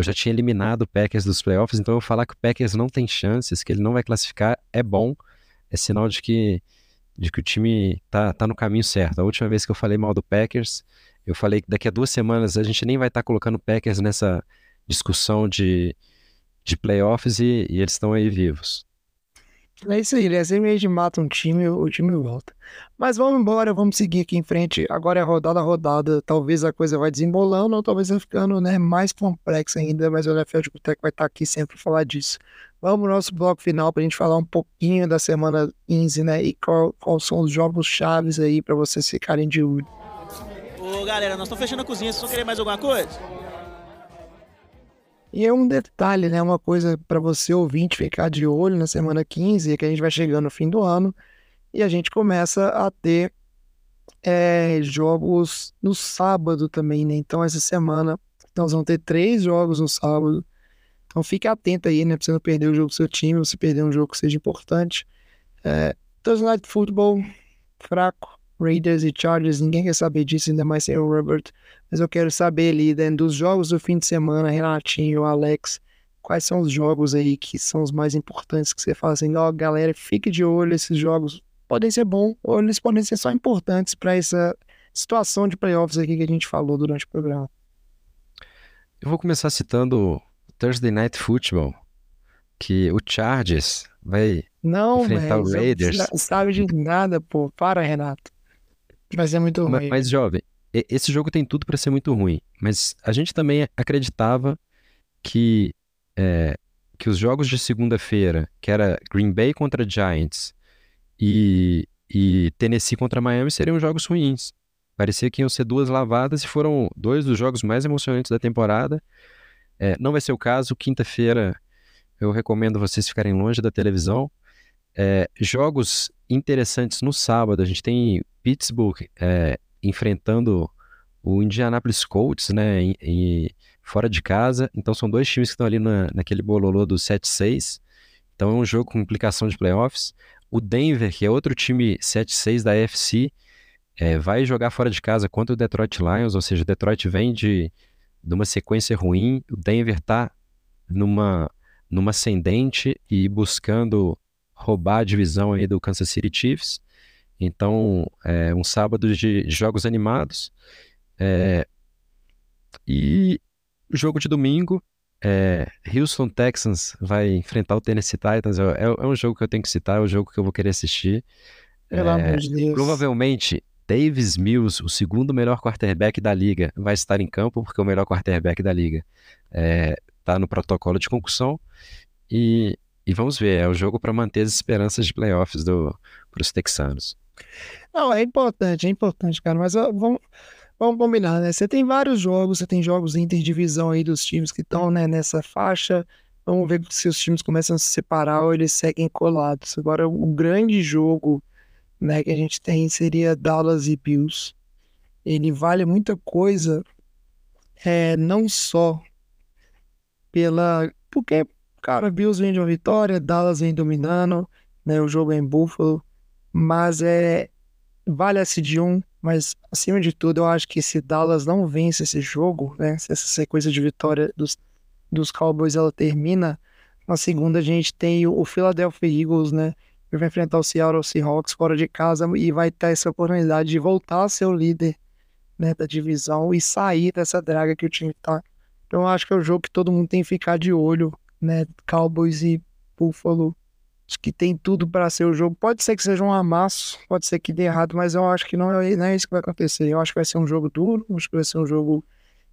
eu já tinha eliminado o Packers dos playoffs, então eu falar que o Packers não tem chances, que ele não vai classificar, é bom, é sinal de que, de que o time tá, tá no caminho certo. A última vez que eu falei mal do Packers, eu falei que daqui a duas semanas a gente nem vai estar colocando o Packers nessa discussão de, de playoffs e, e eles estão aí vivos. É isso aí, né? Sempre a mata um time, o time volta. Mas vamos embora, vamos seguir aqui em frente. Agora é rodada a rodada. Talvez a coisa vai desembolando, ou talvez vai ficando né, mais complexa ainda, mas o NFL Boteco vai estar aqui sempre para falar disso. Vamos no nosso bloco final para a gente falar um pouquinho da semana 15, né? E qual, quais são os jogos chaves aí para vocês ficarem de olho. Ô, galera, nós estamos fechando a cozinha. Vocês vão querer mais alguma coisa? E é um detalhe, né? Uma coisa para você ouvinte ficar de olho na semana 15, é que a gente vai chegando no fim do ano e a gente começa a ter é, jogos no sábado também, né? Então essa semana nós vamos ter três jogos no sábado. Então fique atento aí, né? Pra você não perder o jogo do seu time, você perder um jogo que seja importante. É, Thursday Night Football, fraco. Raiders e Chargers, ninguém quer saber disso, ainda mais sem o Robert. Mas eu quero saber ali, né, dos jogos do fim de semana, Renatinho, Alex, quais são os jogos aí que são os mais importantes que você fala assim, ó, galera, fique de olho, esses jogos podem ser bons ou eles podem ser só importantes para essa situação de playoffs aqui que a gente falou durante o programa. Eu vou começar citando Thursday Night Football, que o Chargers vai Não, Enfrentar o Raiders. não sabe de nada, pô. Para, Renato. Vai ser muito ruim. Mas, jovem, e- esse jogo tem tudo para ser muito ruim. Mas a gente também acreditava que, é, que os jogos de segunda-feira, que era Green Bay contra Giants e, e Tennessee contra Miami, seriam jogos ruins. Parecia que iam ser duas lavadas e foram dois dos jogos mais emocionantes da temporada. É, não vai ser o caso. Quinta-feira eu recomendo vocês ficarem longe da televisão. É, jogos interessantes no sábado. A gente tem Pittsburgh é, enfrentando o Indianapolis Colts, né, fora de casa. Então são dois times que estão ali na, naquele bololô do 7-6. Então é um jogo com implicação de playoffs. O Denver, que é outro time 7-6 da AFC, é, vai jogar fora de casa contra o Detroit Lions, ou seja, o Detroit vem de, de uma sequência ruim. O Denver está numa, numa ascendente e buscando roubar a divisão aí do Kansas City Chiefs. Então, é um sábado de jogos animados. É, e o jogo de domingo, é, Houston Texans vai enfrentar o Tennessee Titans. É, é um jogo que eu tenho que citar, é um jogo que eu vou querer assistir. Pelo É, amor de Deus. Provavelmente Davis Mills, o segundo melhor quarterback da liga, vai estar em campo, porque o melhor quarterback da liga está no protocolo de concussão. E, e vamos ver, é o jogo para manter as esperanças de playoffs para os texanos. Não, é importante, é importante, cara, mas vamos, vamos combinar, né? Você tem vários jogos, você tem jogos interdivisão aí dos times que estão né, nessa faixa. Vamos ver se os times começam a se separar ou eles seguem colados. Agora, o grande jogo né, que a gente tem seria Dallas e Bills. Ele vale muita coisa, é, não só pela. Porque, cara, Bills vem de uma vitória, Dallas vem dominando, né, o jogo é em Buffalo, mas é. Vale esse de um, mas acima de tudo, eu acho que se Dallas não vence esse jogo, né, se essa sequência de vitória dos, dos Cowboys ela termina, na segunda a gente tem o, o Philadelphia Eagles, né, que vai enfrentar o Seattle Seahawks fora de casa e vai ter essa oportunidade de voltar a ser o líder né, da divisão e sair dessa draga que o time tá. Então eu acho que é o jogo que todo mundo tem que ficar de olho, né? Cowboys e Buffalo. Acho que tem tudo para ser o jogo. Pode ser que seja um amasso, pode ser que dê errado, mas eu acho que não é, não é isso que vai acontecer. Eu acho que vai ser um jogo duro, acho que vai ser um jogo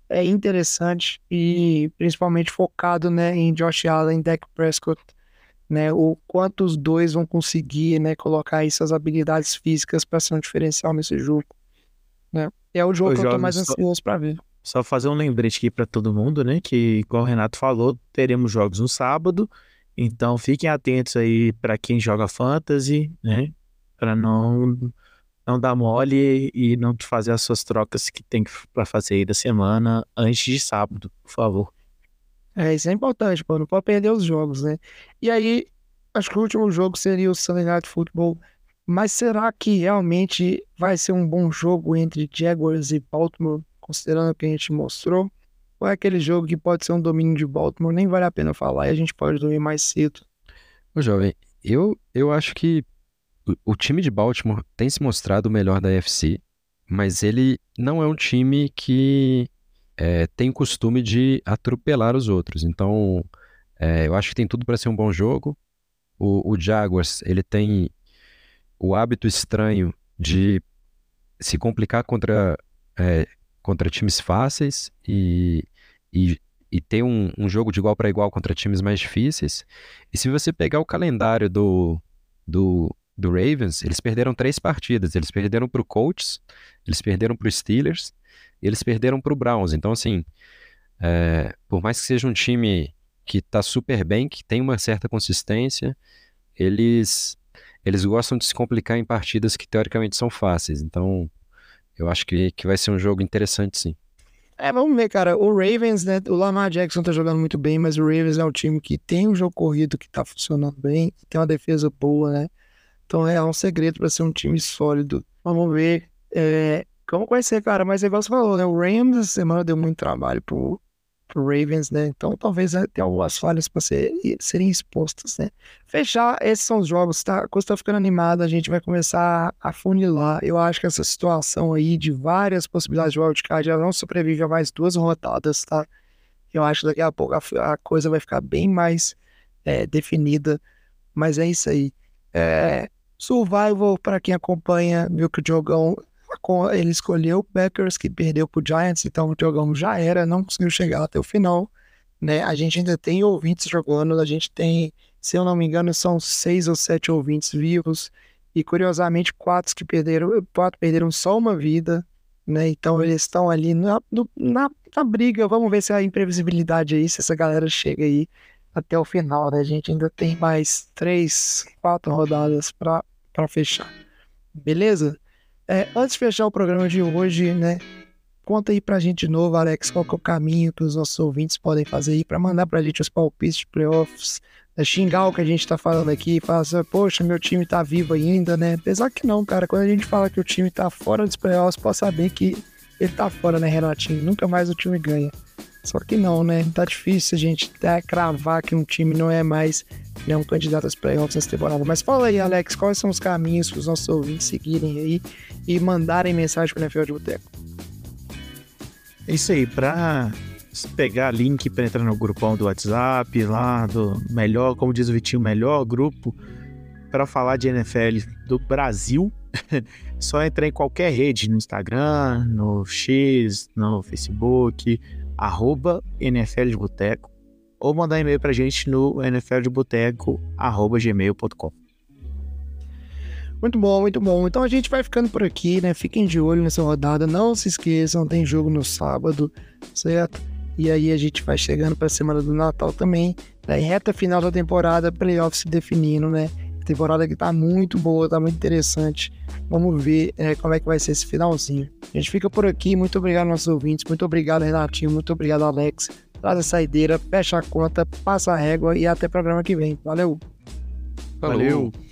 é, interessante e principalmente focado né, em Josh Allen, Dak Prescott né? O quanto os dois vão conseguir, né, colocar aí suas habilidades físicas para ser um diferencial nesse jogo, né? É o jogo que eu tô mais ansioso para ver. Só fazer um lembrete aqui para todo mundo, né, que igual o Renato falou, teremos jogos no sábado, então fiquem atentos aí para quem joga fantasy, né, para não não dar mole e não fazer as suas trocas que tem para fazer aí da semana antes de sábado, por favor. É, isso é importante, pô, não pode perder os jogos, né? E aí, acho que o último jogo seria o Sunday Night Football. Mas será que realmente vai ser um bom jogo entre Jaguars e Baltimore, considerando o que a gente mostrou? Ou é aquele jogo que pode ser um domínio de Baltimore, nem vale a pena falar e a gente pode dormir mais cedo? Ô, jovem, eu, eu acho que o, o time de Baltimore tem se mostrado o melhor da UFC, mas ele não é um time que é, tem o costume de atropelar os outros. Então, é, eu acho que tem tudo para ser um bom jogo. O, o, Jaguars, ele tem o hábito estranho de se complicar contra, é, contra times fáceis e, e, e ter um, um, jogo de igual para igual contra times mais difíceis. E se você pegar o calendário do, do, do Ravens, eles perderam três partidas. Eles perderam para o Colts, eles perderam para o Steelers eles perderam para o Browns. Então, assim, é, por mais que seja um time que está super bem, que tem uma certa consistência, eles, eles gostam de se complicar em partidas que teoricamente são fáceis. Então, eu acho que, que vai ser um jogo interessante, sim. É, vamos ver, cara. O Ravens, né? O Lamar Jackson tá jogando muito bem, mas o Ravens é um time que tem um jogo corrido que tá funcionando bem, tem uma defesa boa, né? Então é um segredo para ser um time sólido. Vamos ver. É, como vai ser, cara? Mas igual você falou, né? O Rams essa semana deu muito trabalho pro, pro Ravens, né? Então talvez né, tenha algumas falhas para ser, serem expostas, né? Fechar, esses são os jogos, tá? A coisa tá ficando animada, a gente vai começar a funilar. Eu acho que essa situação aí de várias possibilidades de wildcard já não sobrevive a mais duas rodadas, tá? Eu acho que daqui a pouco a, a coisa vai ficar bem mais é, definida. Mas é isso aí. É, survival, para quem acompanha, viu que o jogão ele escolheu o Packers, que perdeu para o Giants, então o jogão já era, não conseguiu chegar até o final. Né? A gente ainda tem ouvintes jogando, a gente tem, se eu não me engano, são seis ou sete ouvintes vivos, e curiosamente, quatro que perderam, quatro perderam só uma vida, né? Então eles estão ali na, na, na, briga. Vamos ver se a imprevisibilidade aí, se essa galera chega aí até o final, né? A gente ainda tem mais três, quatro rodadas para fechar. Beleza? É, antes de fechar o programa de hoje, né? Conta aí pra gente de novo, Alex, qual que é o caminho que os nossos ouvintes podem fazer aí para mandar pra gente os palpites de playoffs, né, xingar o que a gente tá falando aqui, falar assim, poxa, meu time tá vivo ainda, né? Apesar que não, cara, quando a gente fala que o time tá fora dos playoffs, pode saber que ele tá fora, né, Renatinho? Nunca mais o time ganha. Só que não, né? Tá difícil a gente até cravar que um time não é mais né, um candidato aos playoffs nessa temporada. Mas fala aí, Alex, quais são os caminhos para os nossos ouvintes seguirem aí e mandarem mensagem para NFL de Boteco? É isso aí, para pegar link para entrar no grupão do WhatsApp, lá do melhor, como diz o Vitinho, melhor grupo para falar de NFL do Brasil. *laughs* só entrar em qualquer rede, no Instagram, no X, no Facebook, arroba NFL de Boteco, ou mandar e-mail pra gente no nfldeboteco.gmail.com. Muito bom, muito bom. Então a gente vai ficando por aqui, né? Fiquem de olho nessa rodada. Não se esqueçam, tem jogo no sábado, certo? E aí a gente vai chegando para a semana do Natal também. Né? Reta final da temporada, playoffs se definindo, né? Temporada que tá muito boa, tá muito interessante. Vamos ver é, como é que vai ser esse finalzinho. A gente fica por aqui. Muito obrigado, nossos ouvintes. Muito obrigado, Renatinho. Muito obrigado, Alex. Traz a saideira, fecha a conta, passa a régua e até programa que vem. Valeu! Falou. Valeu.